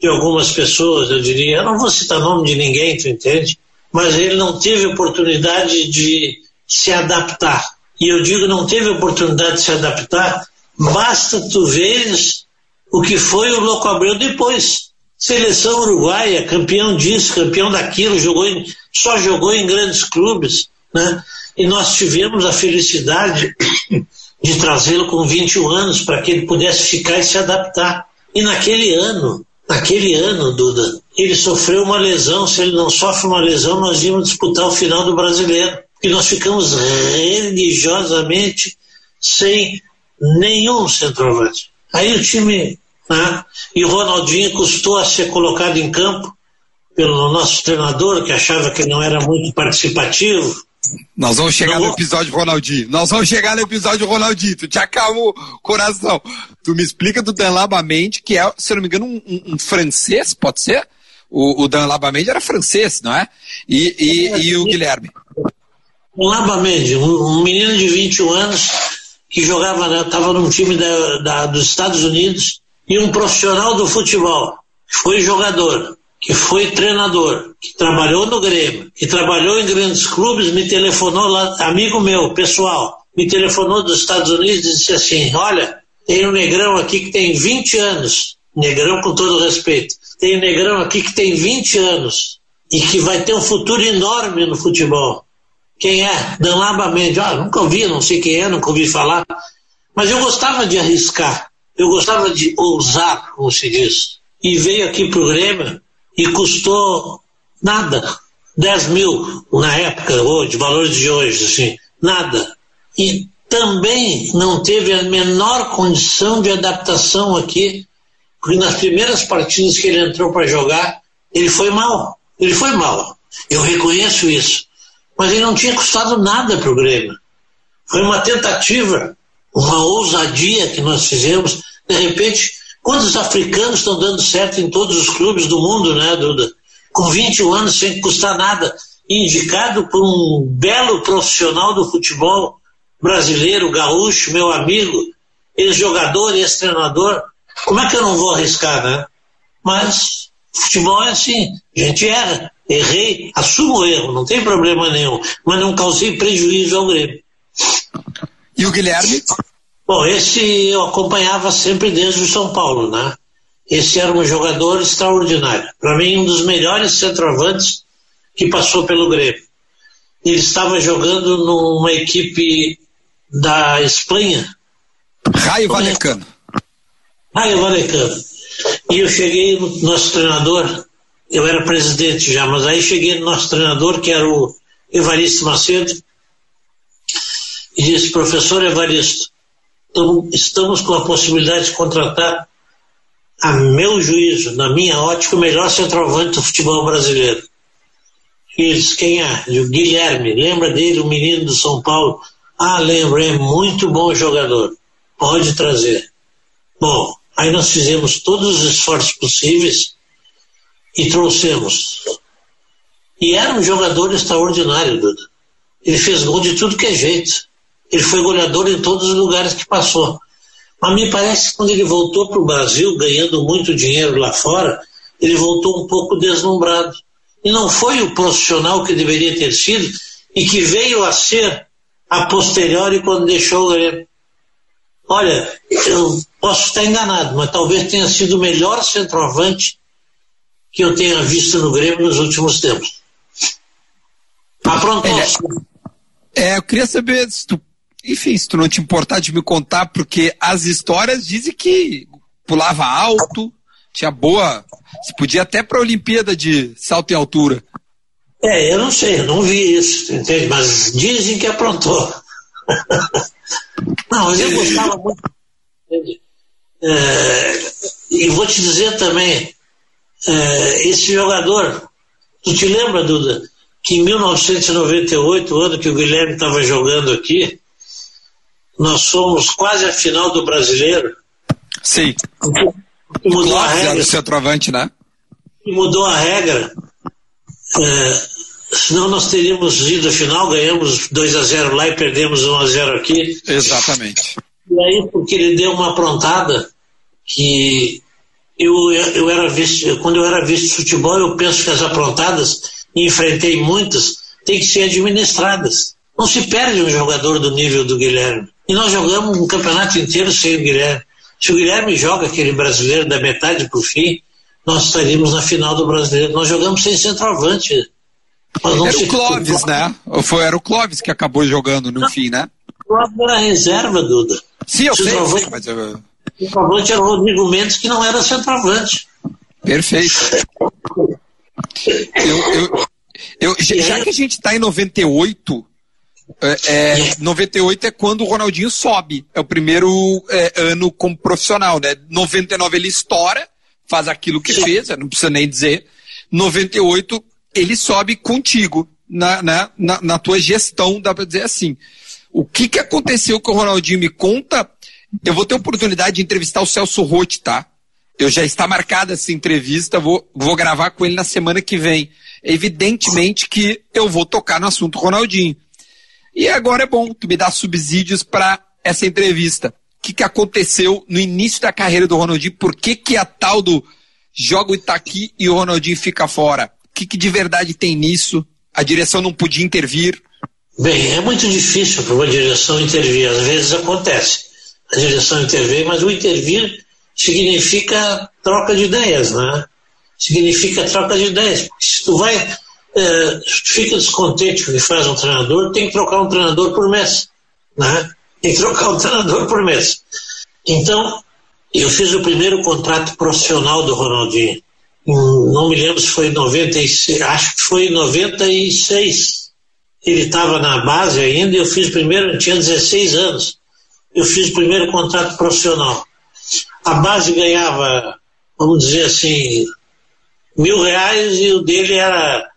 de algumas pessoas, eu diria. Eu não vou citar nome de ninguém, tu entende? Mas ele não teve oportunidade de se adaptar. E eu digo não teve oportunidade de se adaptar, basta tu veres o que foi o Louco Abreu depois. Seleção uruguaia, campeão disso, campeão daquilo, jogou em, só jogou em grandes clubes, né? E nós tivemos a felicidade de trazê-lo com 21 anos para que ele pudesse ficar e se adaptar. E naquele ano, naquele ano, Duda, ele sofreu uma lesão. Se ele não sofre uma lesão, nós íamos disputar o final do brasileiro. E nós ficamos religiosamente sem nenhum centroavante. Aí o time, né, e o Ronaldinho custou a ser colocado em campo pelo nosso treinador, que achava que não era muito participativo, nós vamos chegar no episódio Ronaldinho. Nós vamos chegar no episódio Ronaldinho. Tu te acalma o coração. Tu me explica do Dan Labamente, que é, se não me engano, um, um, um francês, pode ser? O, o Dan Labamente era francês, não é? E, e, e o Guilherme? O Labamente, um, um, menino de 21 anos que jogava, estava num time da, da, dos Estados Unidos e um profissional do futebol. Foi jogador que foi treinador, que trabalhou no Grêmio, que trabalhou em grandes clubes, me telefonou lá, amigo meu, pessoal, me telefonou dos Estados Unidos e disse assim: Olha, tem um negrão aqui que tem 20 anos, negrão com todo respeito, tem um negrão aqui que tem 20 anos e que vai ter um futuro enorme no futebol. Quem é? Danlaba Mendes. Ah, nunca ouvi, não sei quem é, nunca ouvi falar. Mas eu gostava de arriscar, eu gostava de ousar, como se diz. E veio aqui para o Grêmio e custou nada. 10 mil na época, hoje, valores de hoje, assim, nada. E também não teve a menor condição de adaptação aqui, porque nas primeiras partidas que ele entrou para jogar, ele foi mal. Ele foi mal. Eu reconheço isso. Mas ele não tinha custado nada para o Grêmio. Foi uma tentativa, uma ousadia que nós fizemos. De repente, Quantos africanos estão dando certo em todos os clubes do mundo, né, Duda? Com 21 anos sem custar nada, indicado por um belo profissional do futebol brasileiro, gaúcho, meu amigo, ex-jogador, ex-treinador. Como é que eu não vou arriscar, né? Mas futebol é assim, a gente erra, errei, assumo o erro, não tem problema nenhum, mas não causei prejuízo ao Grêmio. E o Guilherme? Bom, esse eu acompanhava sempre desde o São Paulo, né? Esse era um jogador extraordinário. Para mim, um dos melhores centroavantes que passou pelo Grêmio. Ele estava jogando numa equipe da Espanha. Raio Valecano. Raio Valecano. E eu cheguei no nosso treinador, eu era presidente já, mas aí cheguei no nosso treinador, que era o Evaristo Macedo, e disse, professor Evaristo, estamos com a possibilidade de contratar, a meu juízo, na minha ótica, o melhor centroavante do futebol brasileiro. E eles, quem é? O Guilherme, lembra dele, o menino do São Paulo? Ah, lembro, é muito bom jogador. Pode trazer. Bom, aí nós fizemos todos os esforços possíveis e trouxemos. E era um jogador extraordinário, Duda. Ele fez gol de tudo que é jeito. Ele foi goleador em todos os lugares que passou. Mas me parece que quando ele voltou para o Brasil, ganhando muito dinheiro lá fora, ele voltou um pouco deslumbrado. E não foi o profissional que deveria ter sido e que veio a ser a posteriori quando deixou o Grêmio. Olha, eu posso estar enganado, mas talvez tenha sido o melhor centroavante que eu tenha visto no Grêmio nos últimos tempos. Aprontou. É, é, eu queria saber se tu enfim, se tu não te importar de me contar, porque as histórias dizem que pulava alto, tinha boa. Se podia até para a Olimpíada de salto em altura. É, eu não sei, eu não vi isso, entende? Mas dizem que aprontou. não, mas eu gostava muito. É, e vou te dizer também, é, esse jogador, tu te lembra, Duda, que em 1998, o ano que o Guilherme estava jogando aqui, nós somos quase a final do brasileiro. Sim. mudou a regra. Centroavante, né? Mudou a regra. É, senão nós teríamos ido à final, ganhamos 2 a 0 lá e perdemos 1 a 0 aqui. Exatamente. E E aí, porque ele deu uma aprontada que eu, eu era visto, quando eu era visto de futebol, eu penso que as aprontadas, e enfrentei muitas, têm que ser administradas. Não se perde um jogador do nível do Guilherme. E nós jogamos um campeonato inteiro sem o Guilherme. Se o Guilherme joga aquele brasileiro da metade para o fim, nós estaríamos na final do brasileiro. Nós jogamos sem centroavante. Era o Clóvis, né? Foi, era o Clóvis que acabou jogando no não, fim, né? O Clóvis era reserva, Duda. Sim, eu sei, mas eu... O centroavante era o Rodrigo Mendes, que não era centroavante. Perfeito. eu, eu, eu, já que a gente está em 98, é, é, 98 é quando o Ronaldinho sobe. É o primeiro é, ano como profissional, né? 99 ele estoura, faz aquilo que fez, não precisa nem dizer. 98 ele sobe contigo na, na, na, na tua gestão, dá para dizer assim. O que, que aconteceu com o Ronaldinho? Me conta. Eu vou ter oportunidade de entrevistar o Celso Rotti, tá? Eu já está marcada essa entrevista, vou, vou gravar com ele na semana que vem. Evidentemente que eu vou tocar no assunto Ronaldinho. E agora é bom tu me dar subsídios para essa entrevista. O que, que aconteceu no início da carreira do Ronaldinho? Por que, que a tal do joga o Itaqui e o Ronaldinho fica fora? O que, que de verdade tem nisso? A direção não podia intervir? Bem, é muito difícil para uma direção intervir. Às vezes acontece. A direção intervir, mas o intervir significa troca de ideias, né? Significa troca de ideias. Se tu vai, é, fica descontente com o que faz um treinador, tem que trocar um treinador por mês, né? Tem que trocar um treinador por mês. Então, eu fiz o primeiro contrato profissional do Ronaldinho. Não me lembro se foi em 96, acho que foi em 96. Ele estava na base ainda e eu fiz primeiro, tinha 16 anos. Eu fiz o primeiro contrato profissional a base ganhava, vamos dizer assim, mil reais e o dele era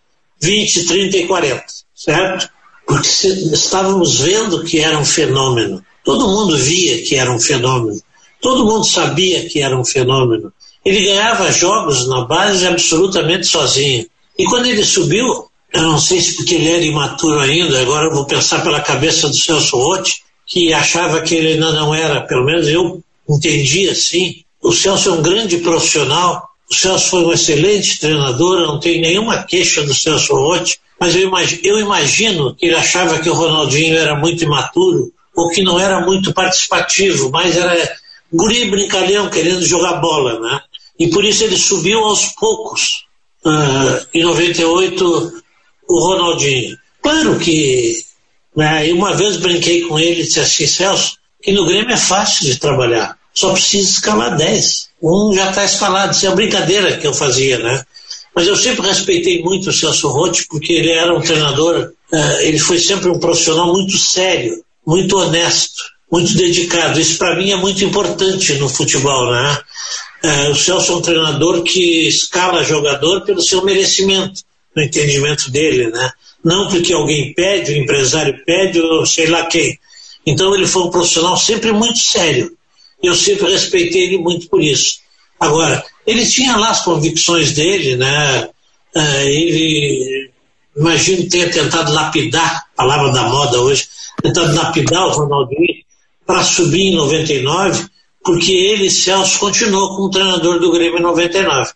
20, 30 e 40, certo? Porque estávamos vendo que era um fenômeno. Todo mundo via que era um fenômeno. Todo mundo sabia que era um fenômeno. Ele ganhava jogos na base absolutamente sozinho. E quando ele subiu, eu não sei se porque ele era imaturo ainda, agora vou pensar pela cabeça do Celso Rotti, que achava que ele ainda não era, pelo menos eu entendi assim. O Celso é um grande profissional, o Celso foi um excelente treinador, não tenho nenhuma queixa do Celso Rotti, mas eu imagino, eu imagino que ele achava que o Ronaldinho era muito imaturo ou que não era muito participativo, mas era guri brincalhão querendo jogar bola, né? E por isso ele subiu aos poucos. Uh, em 98, o Ronaldinho. Claro que né, uma vez brinquei com ele e disse assim, Celso, que no Grêmio é fácil de trabalhar. Só precisa escalar 10. Um já está escalado. Isso é uma brincadeira que eu fazia, né? Mas eu sempre respeitei muito o Celso Rotti, porque ele era um treinador, uh, ele foi sempre um profissional muito sério, muito honesto, muito dedicado. Isso para mim é muito importante no futebol, né? Uh, o Celso é um treinador que escala jogador pelo seu merecimento, no entendimento dele, né? Não porque alguém pede, o empresário pede, ou sei lá quem. Então ele foi um profissional sempre muito sério. Eu sempre respeitei ele muito por isso. Agora, ele tinha lá as convicções dele, né? Uh, ele, imagino, tenha tentado lapidar, palavra da moda hoje, tentado lapidar o Ronaldinho para subir em 99, porque ele, Celso, continuou como treinador do Grêmio em 99.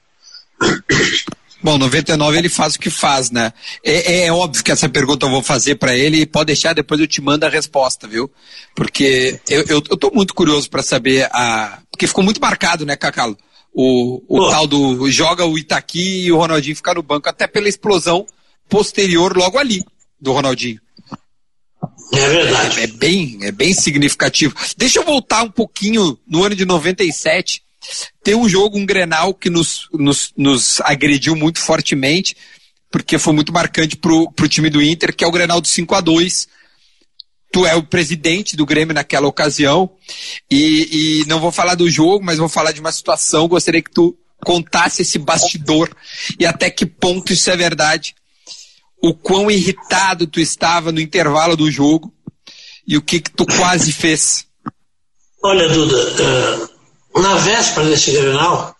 Bom, 99 ele faz o que faz, né? É, é, é óbvio que essa pergunta eu vou fazer para ele e pode deixar, depois eu te mando a resposta, viu? Porque eu, eu, eu tô muito curioso para saber a. Porque ficou muito marcado, né, Cacalo? O, o tal do joga o Itaqui e o Ronaldinho ficar no banco, até pela explosão posterior logo ali do Ronaldinho. É verdade. É, é, bem, é bem significativo. Deixa eu voltar um pouquinho no ano de 97 tem um jogo, um Grenal, que nos, nos, nos agrediu muito fortemente, porque foi muito marcante pro, pro time do Inter, que é o Grenal do 5 a 2 Tu é o presidente do Grêmio naquela ocasião, e, e não vou falar do jogo, mas vou falar de uma situação, gostaria que tu contasse esse bastidor e até que ponto isso é verdade. O quão irritado tu estava no intervalo do jogo e o que, que tu quase fez. Olha, Duda, uh, na véspera desse Grenal,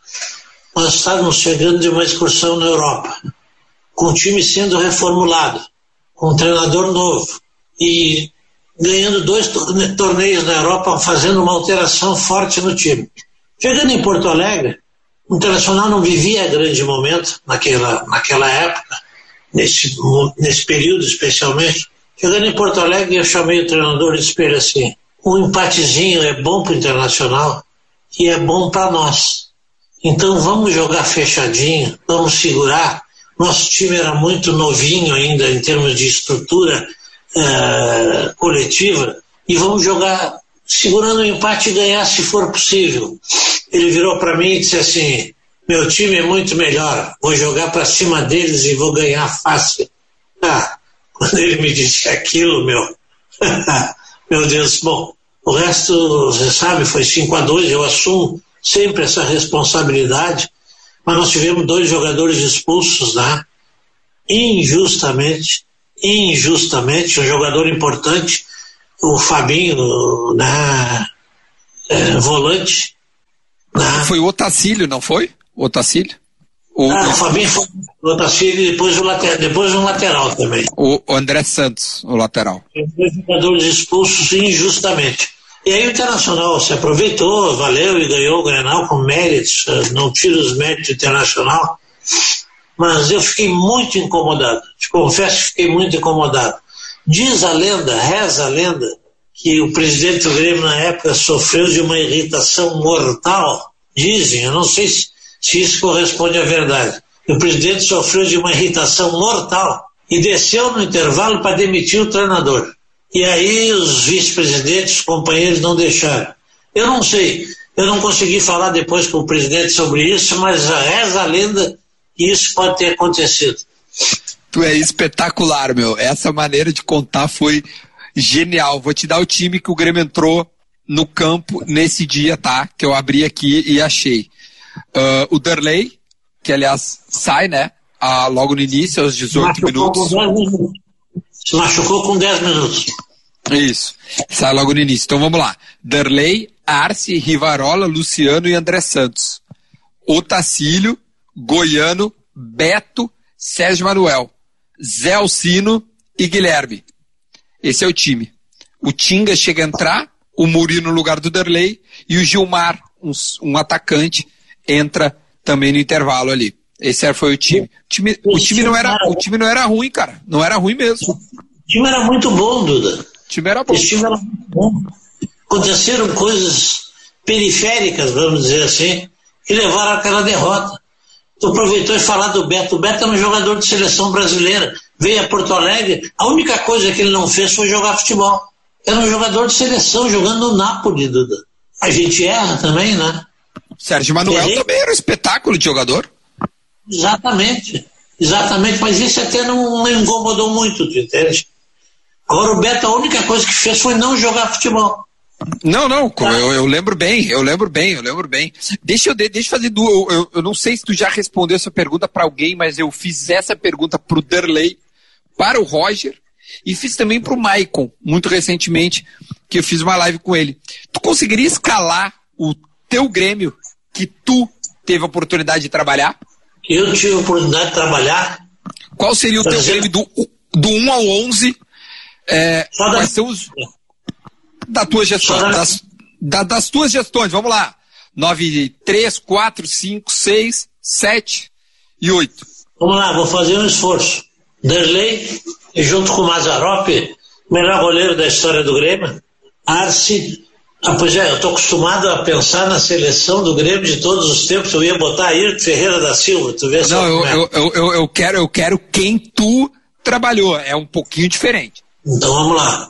nós estávamos chegando de uma excursão na Europa, com o time sendo reformulado, com um treinador novo. E ganhando dois torneios na Europa, fazendo uma alteração forte no time. Chegando em Porto Alegre, o Internacional não vivia grande momento naquela, naquela época, nesse, nesse período especialmente. Chegando em Porto Alegre, eu chamei o treinador e disse assim: um empatezinho é bom para o Internacional e é bom para nós. Então vamos jogar fechadinho, vamos segurar. Nosso time era muito novinho ainda em termos de estrutura uh, coletiva e vamos jogar segurando o empate e ganhar se for possível. Ele virou para mim e disse assim: meu time é muito melhor, vou jogar para cima deles e vou ganhar fácil. Ah, quando ele me disse aquilo, meu, meu Deus, bom, o resto, você sabe, foi 5 a 2 eu assumo sempre essa responsabilidade, mas nós tivemos dois jogadores expulsos, né? Injustamente, injustamente, um jogador importante, o Fabinho, né? É, volante. Né? Foi o Otacílio, não foi? O Otacílio? O, ah, o Fabinho foi o Otacílio e depois, o lateral, depois um lateral também. O, o André Santos, o lateral. Dois jogadores expulsos injustamente. E aí o Internacional se aproveitou, valeu e ganhou o Grenal com méritos, eh, não tiro os méritos do Internacional, mas eu fiquei muito incomodado, te confesso que fiquei muito incomodado. Diz a lenda, reza a lenda, que o presidente do Grêmio na época sofreu de uma irritação mortal. Dizem, eu não sei se, se isso corresponde à verdade. O presidente sofreu de uma irritação mortal e desceu no intervalo para demitir o treinador. E aí os vice-presidentes, os companheiros não deixaram. Eu não sei, eu não consegui falar depois com o presidente sobre isso, mas reza a lenda que isso pode ter acontecido. Tu é espetacular, meu. Essa maneira de contar foi genial. Vou te dar o time que o Grêmio entrou no campo nesse dia, tá? Que eu abri aqui e achei. Uh, o Derley, que aliás sai, né? Uh, logo no início, aos 18 minutos. Se machucou com 10 minutos. Isso. Sai logo no início. Então vamos lá. Derlei, Arce, Rivarola, Luciano e André Santos. Otacílio, Goiano, Beto, Sérgio Manuel, Zé Alcino e Guilherme. Esse é o time. O Tinga chega a entrar, o Murilo no lugar do Derlei e o Gilmar, um, um atacante, entra também no intervalo ali. Esse foi o time. O time, o time, não, era, o time não era ruim, cara. Não era ruim mesmo. O time era muito bom, Duda. O time era bom. Esse time era muito bom. Aconteceram coisas periféricas, vamos dizer assim, que levaram àquela derrota. Tu aproveitou e falar do Beto. O Beto era um jogador de seleção brasileira. Veio a Porto Alegre. A única coisa que ele não fez foi jogar futebol. Era um jogador de seleção jogando no Napoli, Duda. A gente erra também, né? Sérgio Manuel Errei. também era um espetáculo de jogador. Exatamente. Exatamente, mas isso até não, não incomodou muito, tu entende? Agora o Beto, a única coisa que fez foi não jogar futebol. Não, não, eu, eu, lembro bem, eu lembro bem, eu lembro bem. Deixa eu, deixa eu fazer duas. Eu, eu, não sei se tu já respondeu essa pergunta para alguém, mas eu fiz essa pergunta pro Derley, para o Roger e fiz também pro Maicon, muito recentemente, que eu fiz uma live com ele. Tu conseguiria escalar o teu Grêmio que tu teve a oportunidade de trabalhar? eu tive a oportunidade de trabalhar. Qual seria o teu Grêmio do, do 1 ao 11? É, quais são os. Da tua gestão. Da... Das, da, das tuas gestões, vamos lá. 9, 3, 4, 5, 6, 7 e 8. Vamos lá, vou fazer um esforço. Derlei, junto com o Mazarop, melhor goleiro da história do Grêmio. Arce, ah, pois é, eu estou acostumado a pensar na seleção do Grêmio de todos os tempos. Eu ia botar Ayrton Ferreira da Silva, tu vê Não, eu, é. eu, eu, eu, quero, eu quero quem tu trabalhou. É um pouquinho diferente. Então vamos lá.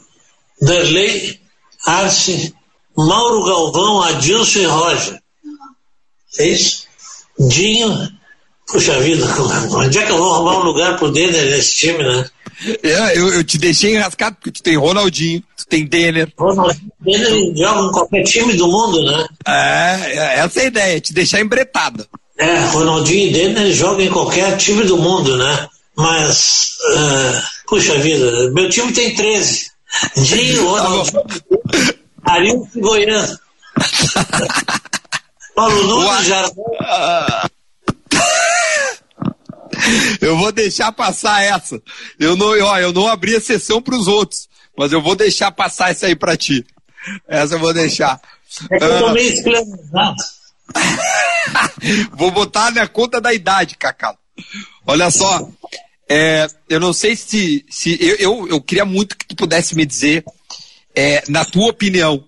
Derlei, Arce, Mauro Galvão, Adilson e Roger. É isso? Dinho. Puxa vida, onde é que eu vou arrumar um lugar pro Denner nesse time, né? É, eu, eu te deixei enrascado porque tu tem Ronaldinho, tu tem Denner. Ronaldinho, Denner joga em qualquer time do mundo, né? É, é, essa é a ideia, te deixar embretado. É, Ronaldinho e Denner jogam em qualquer time do mundo, né? Mas, uh, puxa vida, meu time tem 13. Dinho, tá Ronaldinho, tá Arilson e Goiânia. Paulo Nunes, Jardel. Eu vou deixar passar essa. Eu não, ó, eu não abri a sessão para os outros. mas eu vou deixar passar essa aí para ti. Essa eu vou deixar. É que eu tô meio esclerosado. Vou botar na conta da idade, Cacá. Olha só, é, eu não sei se. se eu, eu, eu, queria muito que tu pudesse me dizer, é, na tua opinião,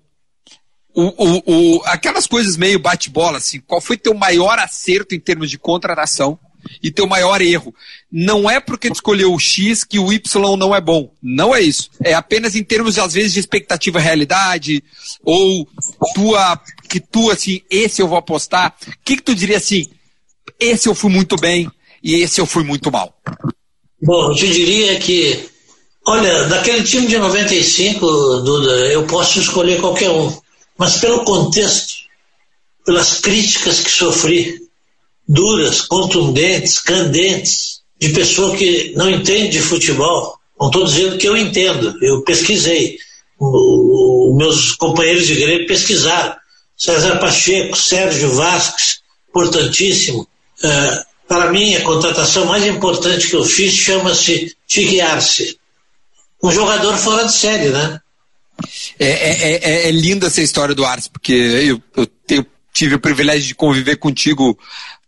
o, o, o, aquelas coisas meio bate-bola, assim, qual foi teu maior acerto em termos de contratação e teu maior erro? Não é porque tu escolheu o X que o Y não é bom. Não é isso. É apenas em termos, às vezes, de expectativa realidade, ou tua, que tu, assim, esse eu vou apostar. O que, que tu diria assim? Esse eu fui muito bem e esse eu fui muito mal. Bom, eu te diria que, olha, daquele time de 95, Duda, eu posso escolher qualquer um. Mas pelo contexto, pelas críticas que sofri, duras, contundentes, candentes, de pessoa que não entende de futebol. Não estou dizendo que eu entendo, eu pesquisei. Os meus companheiros de Grêmio pesquisaram. César Pacheco, Sérgio Vasques, importantíssimo. Uh, para mim, a contratação mais importante que eu fiz chama-se Tigre Arce. Um jogador fora de série, né? É, é, é, é linda essa história do Arce, porque eu, eu, eu tive o privilégio de conviver contigo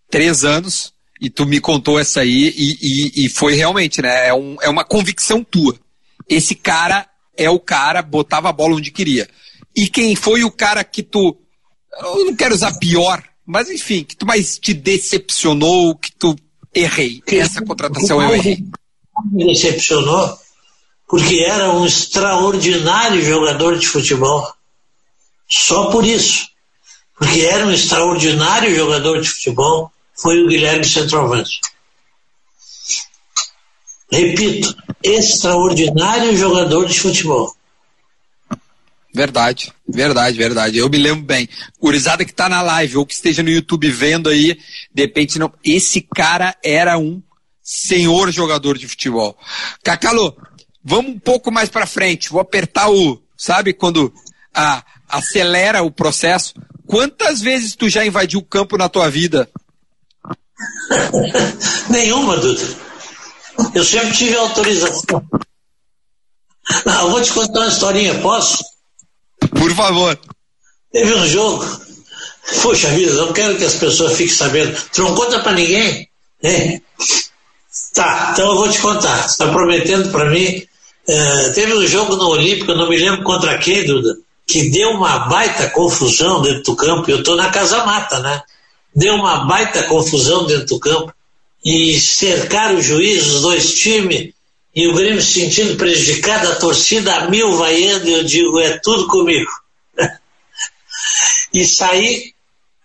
três anos e tu me contou essa aí e, e, e foi realmente, né? É, um, é uma convicção tua. Esse cara é o cara, botava a bola onde queria. E quem foi o cara que tu. Eu não quero usar pior, mas enfim, que tu mais te decepcionou, que tu errei. Essa contratação eu errei. Me decepcionou porque era um extraordinário jogador de futebol. Só por isso. Porque era um extraordinário jogador de futebol foi o Guilherme Centroavante. Repito, extraordinário jogador de futebol. Verdade, verdade, verdade. Eu me lembro bem. Curizada que está na live ou que esteja no YouTube vendo aí, de repente não. Esse cara era um senhor jogador de futebol. Cacalo, vamos um pouco mais para frente. Vou apertar o, sabe, quando a, acelera o processo. Quantas vezes tu já invadiu o campo na tua vida? Nenhuma, Duda. Eu sempre tive autorização. Não, eu vou te contar uma historinha, posso? Por favor. Teve um jogo. Poxa vida, não quero que as pessoas fiquem sabendo. Tu não conta pra ninguém? É. Tá, então eu vou te contar. Você está prometendo para mim. É, teve um jogo no Olímpico, eu não me lembro contra quem, Duda, que deu uma baita confusão dentro do campo. Eu tô na Casa Mata, né? deu uma baita confusão dentro do campo e cercaram o juiz, os dois times, e o Grêmio se sentindo prejudicado, a torcida a mil vaiando, eu digo, é tudo comigo. e saí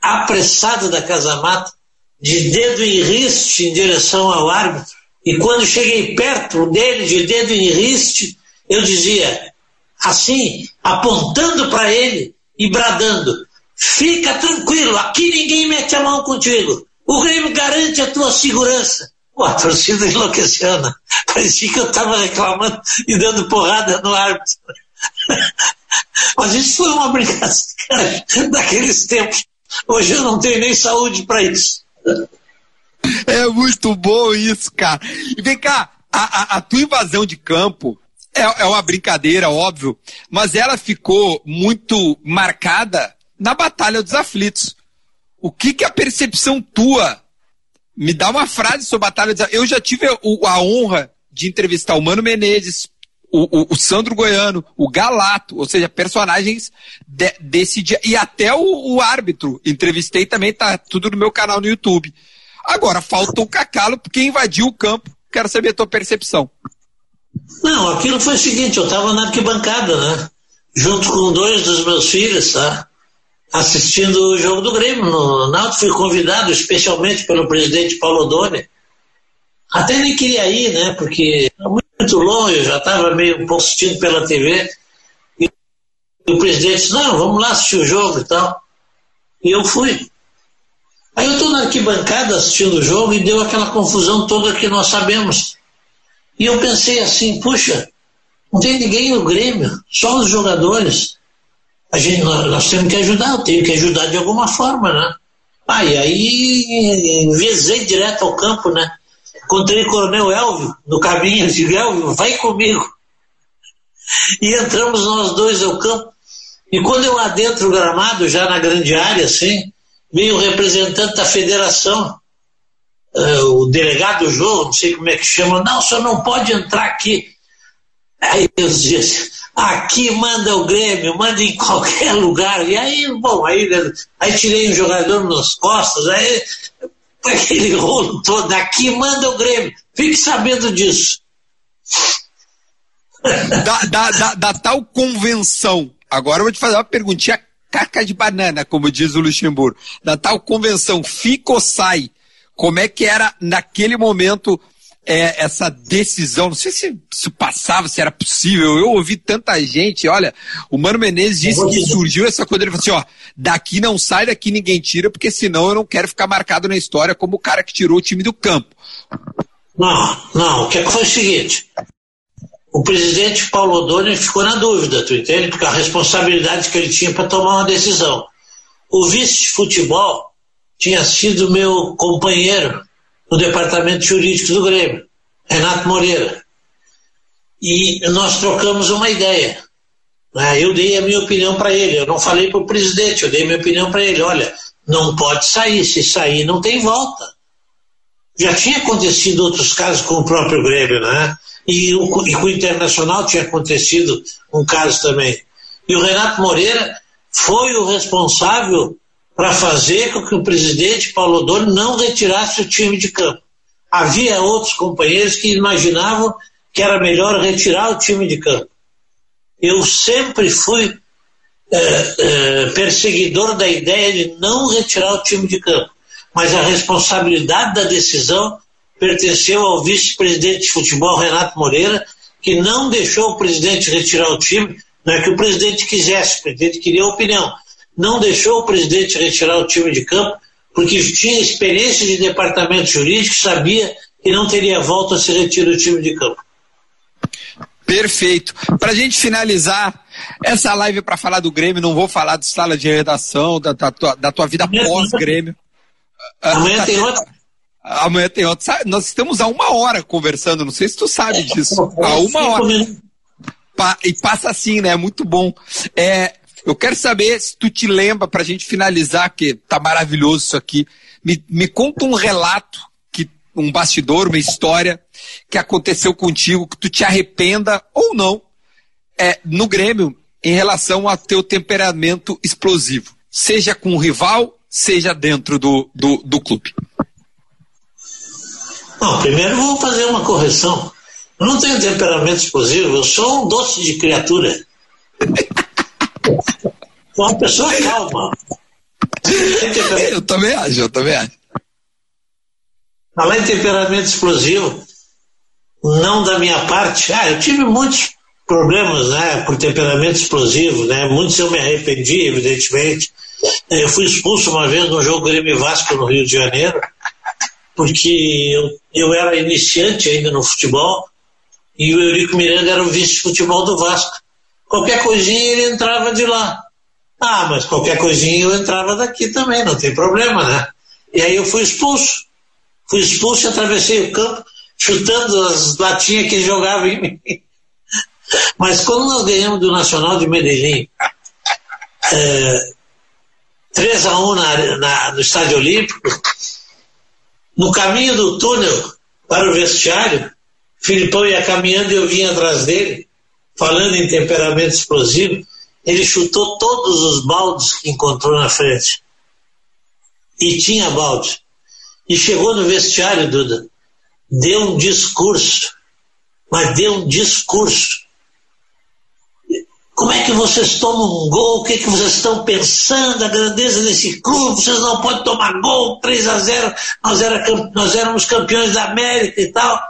apressado da Casa Mata, de dedo em riste em direção ao árbitro, e quando cheguei perto dele, de dedo em riste, eu dizia, assim, apontando para ele e bradando, Fica tranquilo, aqui ninguém mete a mão contigo. O Grêmio garante a tua segurança. Pô, a torcida enlouquecendo. Parecia que eu estava reclamando e dando porrada no árbitro. Mas isso foi uma brincadeira daqueles tempos. Hoje eu não tenho nem saúde para isso. É muito bom isso, cara. E vem cá, a, a, a tua invasão de campo é, é uma brincadeira, óbvio, mas ela ficou muito marcada na Batalha dos Aflitos. O que que a percepção tua me dá uma frase sobre a Batalha? Eu já tive a honra de entrevistar o Mano Menezes, o, o, o Sandro Goiano, o Galato, ou seja, personagens de, desse dia, e até o, o, árbitro. Entrevistei também, tá tudo no meu canal no YouTube. Agora, falta o Cacalo, porque invadiu o campo. Quero saber a tua percepção. Não, aquilo foi o seguinte, eu estava na arquibancada, né? Junto com dois dos meus filhos, tá? Assistindo o jogo do Grêmio. No Náutico fui convidado especialmente pelo presidente Paulo Doni. Até nem queria ir, né? Porque muito longe, eu já estava meio um pouco assistindo pela TV. E o presidente disse, não, vamos lá assistir o jogo e tal. E eu fui. Aí eu estou na arquibancada assistindo o jogo e deu aquela confusão toda que nós sabemos. E eu pensei assim, puxa, não tem ninguém no Grêmio, só os jogadores a gente, nós, temos que ajudar, eu tenho que ajudar de alguma forma, né? Ah, e aí envezei direto ao campo, né? Encontrei o Coronel Elvio no caminho, disse, Elvio, vai comigo. E entramos nós dois ao campo. E quando eu adentro o gramado, já na grande área, assim, veio o representante da federação, uh, o delegado do jogo, não sei como é que chama, não, o senhor não pode entrar aqui. Aí eu assim, aqui manda o Grêmio, manda em qualquer lugar. E aí, bom, aí, aí tirei o jogador nas costas, aí aquele rolo todo, aqui manda o Grêmio, fique sabendo disso. Da, da, da, da tal convenção, agora eu vou te fazer uma perguntinha caca de banana, como diz o Luxemburgo, da tal convenção, fica ou sai, como é que era naquele momento é, essa decisão, não sei se, se passava, se era possível, eu ouvi tanta gente, olha, o Mano Menezes disse que surgiu essa coisa, ele falou assim, ó, daqui não sai, daqui ninguém tira, porque senão eu não quero ficar marcado na história como o cara que tirou o time do campo. Não, não, o que foi o seguinte, o presidente Paulo Odoni ficou na dúvida, tu entende? Porque a responsabilidade que ele tinha para tomar uma decisão. O vice de futebol tinha sido meu companheiro no departamento jurídico do Grêmio, Renato Moreira. E nós trocamos uma ideia. Né? Eu dei a minha opinião para ele, eu não falei para o presidente, eu dei a minha opinião para ele. Olha, não pode sair, se sair não tem volta. Já tinha acontecido outros casos com o próprio Grêmio, né? E, o, e com o Internacional tinha acontecido um caso também. E o Renato Moreira foi o responsável para fazer com que o presidente Paulo Odoni não retirasse o time de campo. Havia outros companheiros que imaginavam que era melhor retirar o time de campo. Eu sempre fui é, é, perseguidor da ideia de não retirar o time de campo, mas a responsabilidade da decisão pertenceu ao vice-presidente de futebol, Renato Moreira, que não deixou o presidente retirar o time, não é que o presidente quisesse, o presidente queria opinião, não deixou o presidente retirar o time de campo, porque tinha experiência de departamento jurídico, sabia que não teria volta se retira o time de campo. Perfeito. Para a gente finalizar essa live para falar do Grêmio, não vou falar de sala de redação, da, da, tua, da tua vida pós-Grêmio. Amanhã ah, tem tá outra. Amanhã tem outra. Nós estamos há uma hora conversando, não sei se tu sabe disso. Há uma hora. Pa, e passa assim, né? Muito bom. É, eu quero saber se tu te lembra, para a gente finalizar, que tá maravilhoso isso aqui. Me, me conta um relato, que, um bastidor, uma história que aconteceu contigo, que tu te arrependa ou não, é, no Grêmio, em relação ao teu temperamento explosivo. Seja com o rival, seja dentro do, do, do clube. Não, primeiro vou fazer uma correção. Eu não tenho temperamento explosivo, eu sou um doce de criatura. Sou uma pessoa calma. Eu também acho, eu também acho. Falar em temperamento explosivo, não da minha parte. Ah, eu tive muitos problemas, né, por temperamento explosivo, né, muitos eu me arrependi, evidentemente. Eu fui expulso uma vez no jogo Grêmio Vasco no Rio de Janeiro, porque eu, eu era iniciante ainda no futebol e o Eurico Miranda era o vice de futebol do Vasco. Qualquer coisinha ele entrava de lá. Ah, mas qualquer coisinha eu entrava daqui também, não tem problema, né? E aí eu fui expulso. Fui expulso e atravessei o campo chutando as latinhas que jogava em mim. Mas quando nós ganhamos do Nacional de Medellín, é, 3 a 1 na, na, no Estádio Olímpico, no caminho do túnel para o vestiário, Filipão ia caminhando e eu vinha atrás dele, falando em temperamento explosivo, ele chutou todos os baldes que encontrou na frente. E tinha balde. E chegou no vestiário, Duda, deu um discurso, mas deu um discurso. Como é que vocês tomam um gol? O que, é que vocês estão pensando? A grandeza desse clube, vocês não podem tomar gol, 3 a 0 nós, era, nós éramos campeões da América e tal.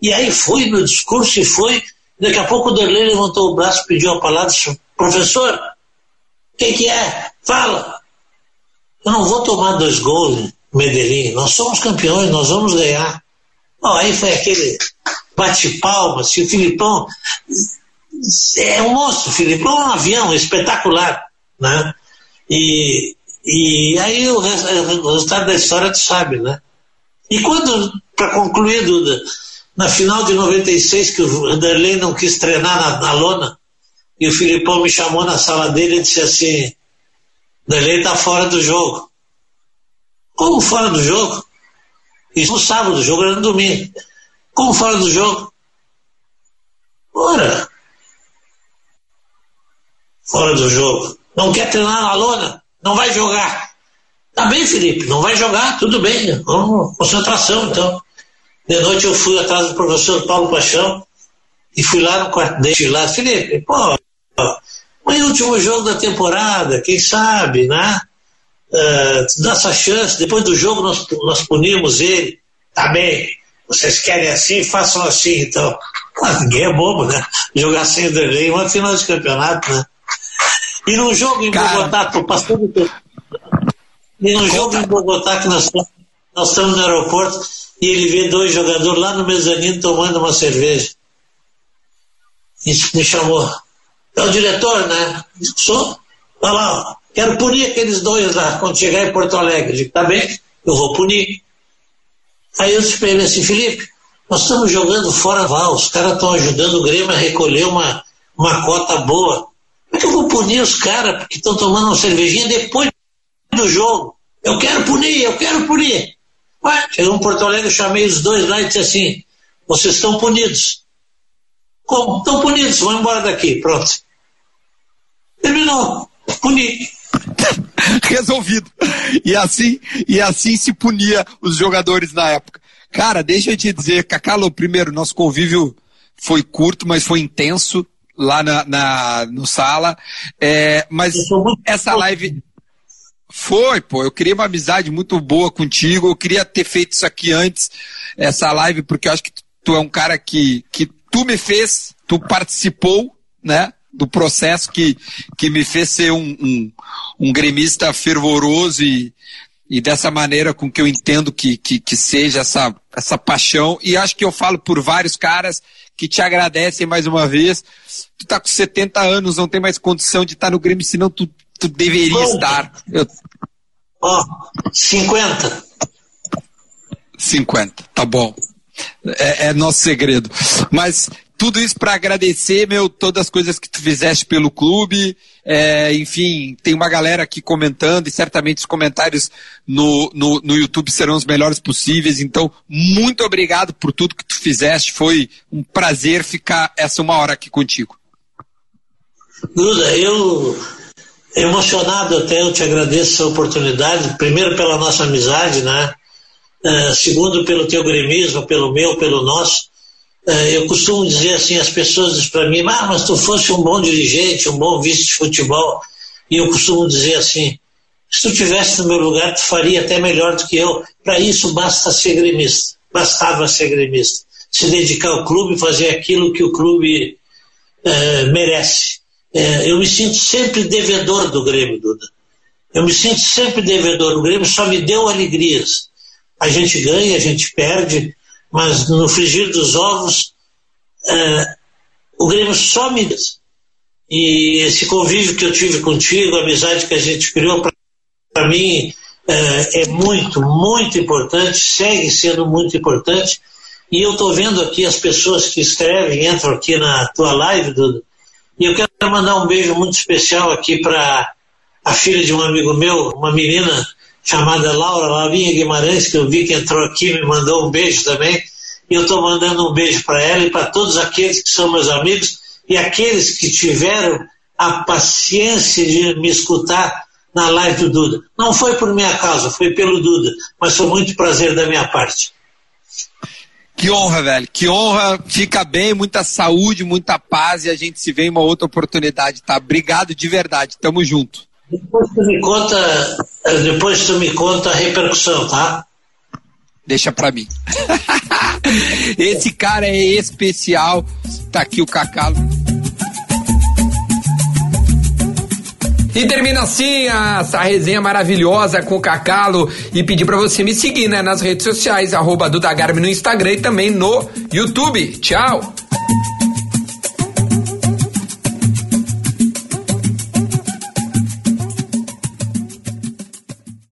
E aí foi no discurso e foi. Daqui a pouco o Derlei levantou o braço, pediu a palavra disse, professor, o que, que é? Fala. Eu não vou tomar dois gols, Medellín. Nós somos campeões, nós vamos ganhar. Bom, aí foi aquele bate-palmas, se o Filipão é um monstro, o Filipão é um avião espetacular, né? E, e aí o, o resultado da história tu sabe, né? E quando, para concluir, Duda, na final de 96, que o Vanderlei não quis treinar na, na lona, e o Filipão me chamou na sala dele e disse assim: Delei tá fora do jogo. Como fora do jogo? Isso no sábado, o jogo era no domingo. Como fora do jogo? Ora, fora do jogo. Não quer treinar na lona? Não vai jogar. Tá bem, Felipe, não vai jogar, tudo bem. Vamos, concentração, então. De noite eu fui atrás do professor Paulo Paixão e fui lá no quarto dele lá. Felipe, pô, mas último jogo da temporada, quem sabe, né? Uh, dá essa chance, depois do jogo nós, nós punimos ele. Tá bem, vocês querem assim, façam assim, então. Ninguém é bobo, né? Jogar sem o Derlei, uma final de campeonato, né? E num jogo em Cara... Bogotá, tô passando. E num jogo em Bogotá que nós, nós estamos no aeroporto e ele vê dois jogadores lá no mezanino tomando uma cerveja. Isso me chamou. É o diretor, né? Sou. Olha lá, quero punir aqueles dois lá quando chegar em Porto Alegre. Eu digo, tá bem, eu vou punir. Aí eu disse para ele assim, Felipe, nós estamos jogando fora Val, os caras estão ajudando o Grêmio a recolher uma, uma cota boa. Como é que eu vou punir os caras porque estão tomando uma cervejinha depois do jogo? Eu quero punir, eu quero punir. Ué, chegou em Porto Alegre, eu chamei os dois lá e disse assim: vocês estão punidos. Como? Estão punidos, vão embora daqui. Pronto. Terminou. Puni. Resolvido. E assim, e assim se punia os jogadores na época. Cara, deixa eu te dizer, Cacalo, primeiro, nosso convívio foi curto, mas foi intenso lá na, na no sala. É, mas essa live foi, pô. Eu queria uma amizade muito boa contigo. Eu queria ter feito isso aqui antes, essa live, porque eu acho que tu é um cara que, que tu me fez, tu participou, né? Do processo que, que me fez ser um, um, um gremista fervoroso e, e dessa maneira com que eu entendo que, que, que seja essa, essa paixão. E acho que eu falo por vários caras que te agradecem mais uma vez. Tu tá com 70 anos, não tem mais condição de estar no Grêmio, senão tu, tu deveria Quanto? estar. Eu... Ó, oh, 50. 50, tá bom. É, é nosso segredo. Mas tudo isso para agradecer, meu, todas as coisas que tu fizeste pelo clube. É, enfim, tem uma galera aqui comentando e certamente os comentários no, no, no, YouTube serão os melhores possíveis. Então, muito obrigado por tudo que tu fizeste. Foi um prazer ficar essa uma hora aqui contigo. Duda, eu emocionado até, eu te agradeço a oportunidade, primeiro pela nossa amizade, né? Uh, segundo pelo teu gremismo, pelo meu, pelo nosso. Uh, eu costumo dizer assim, as pessoas dizem para mim, ah, mas tu fosse um bom dirigente, um bom vice de futebol. E eu costumo dizer assim, se tu tivesse no meu lugar, tu faria até melhor do que eu. Para isso basta ser gremista, bastava ser gremista. Se dedicar ao clube, fazer aquilo que o clube uh, merece. Eu me sinto sempre devedor do Grêmio, Duda. Eu me sinto sempre devedor. O Grêmio só me deu alegrias a gente ganha, a gente perde, mas no frigir dos ovos é, o Grêmio só me e esse convívio que eu tive contigo, a amizade que a gente criou para mim é, é, muito, muito importante, segue sendo muito importante. E eu estou vendo aqui as pessoas que escrevem, entram aqui na tua live, Dudu, e eu quero mandar um beijo muito especial aqui para a filha de um amigo meu, uma menina chamada Laura Lavinha Guimarães, que eu vi que entrou aqui, me mandou um beijo também. E eu estou mandando um beijo para ela e para todos aqueles que são meus amigos e aqueles que tiveram a paciência de me escutar na live do Duda. Não foi por minha causa, foi pelo Duda, mas foi muito prazer da minha parte. Que honra, velho. Que honra. Fica bem, muita saúde, muita paz e a gente se vê em uma outra oportunidade, tá? Obrigado de verdade. Tamo junto. Depois tu me conta, eh, depois tu me conta a repercussão, tá? Deixa pra mim. Esse cara é especial. Tá aqui o Cacalo. E termina assim essa resenha maravilhosa com o Cacalo e pedir para você me seguir né, nas redes sociais, arroba Dudagarme no Instagram e também no YouTube. Tchau!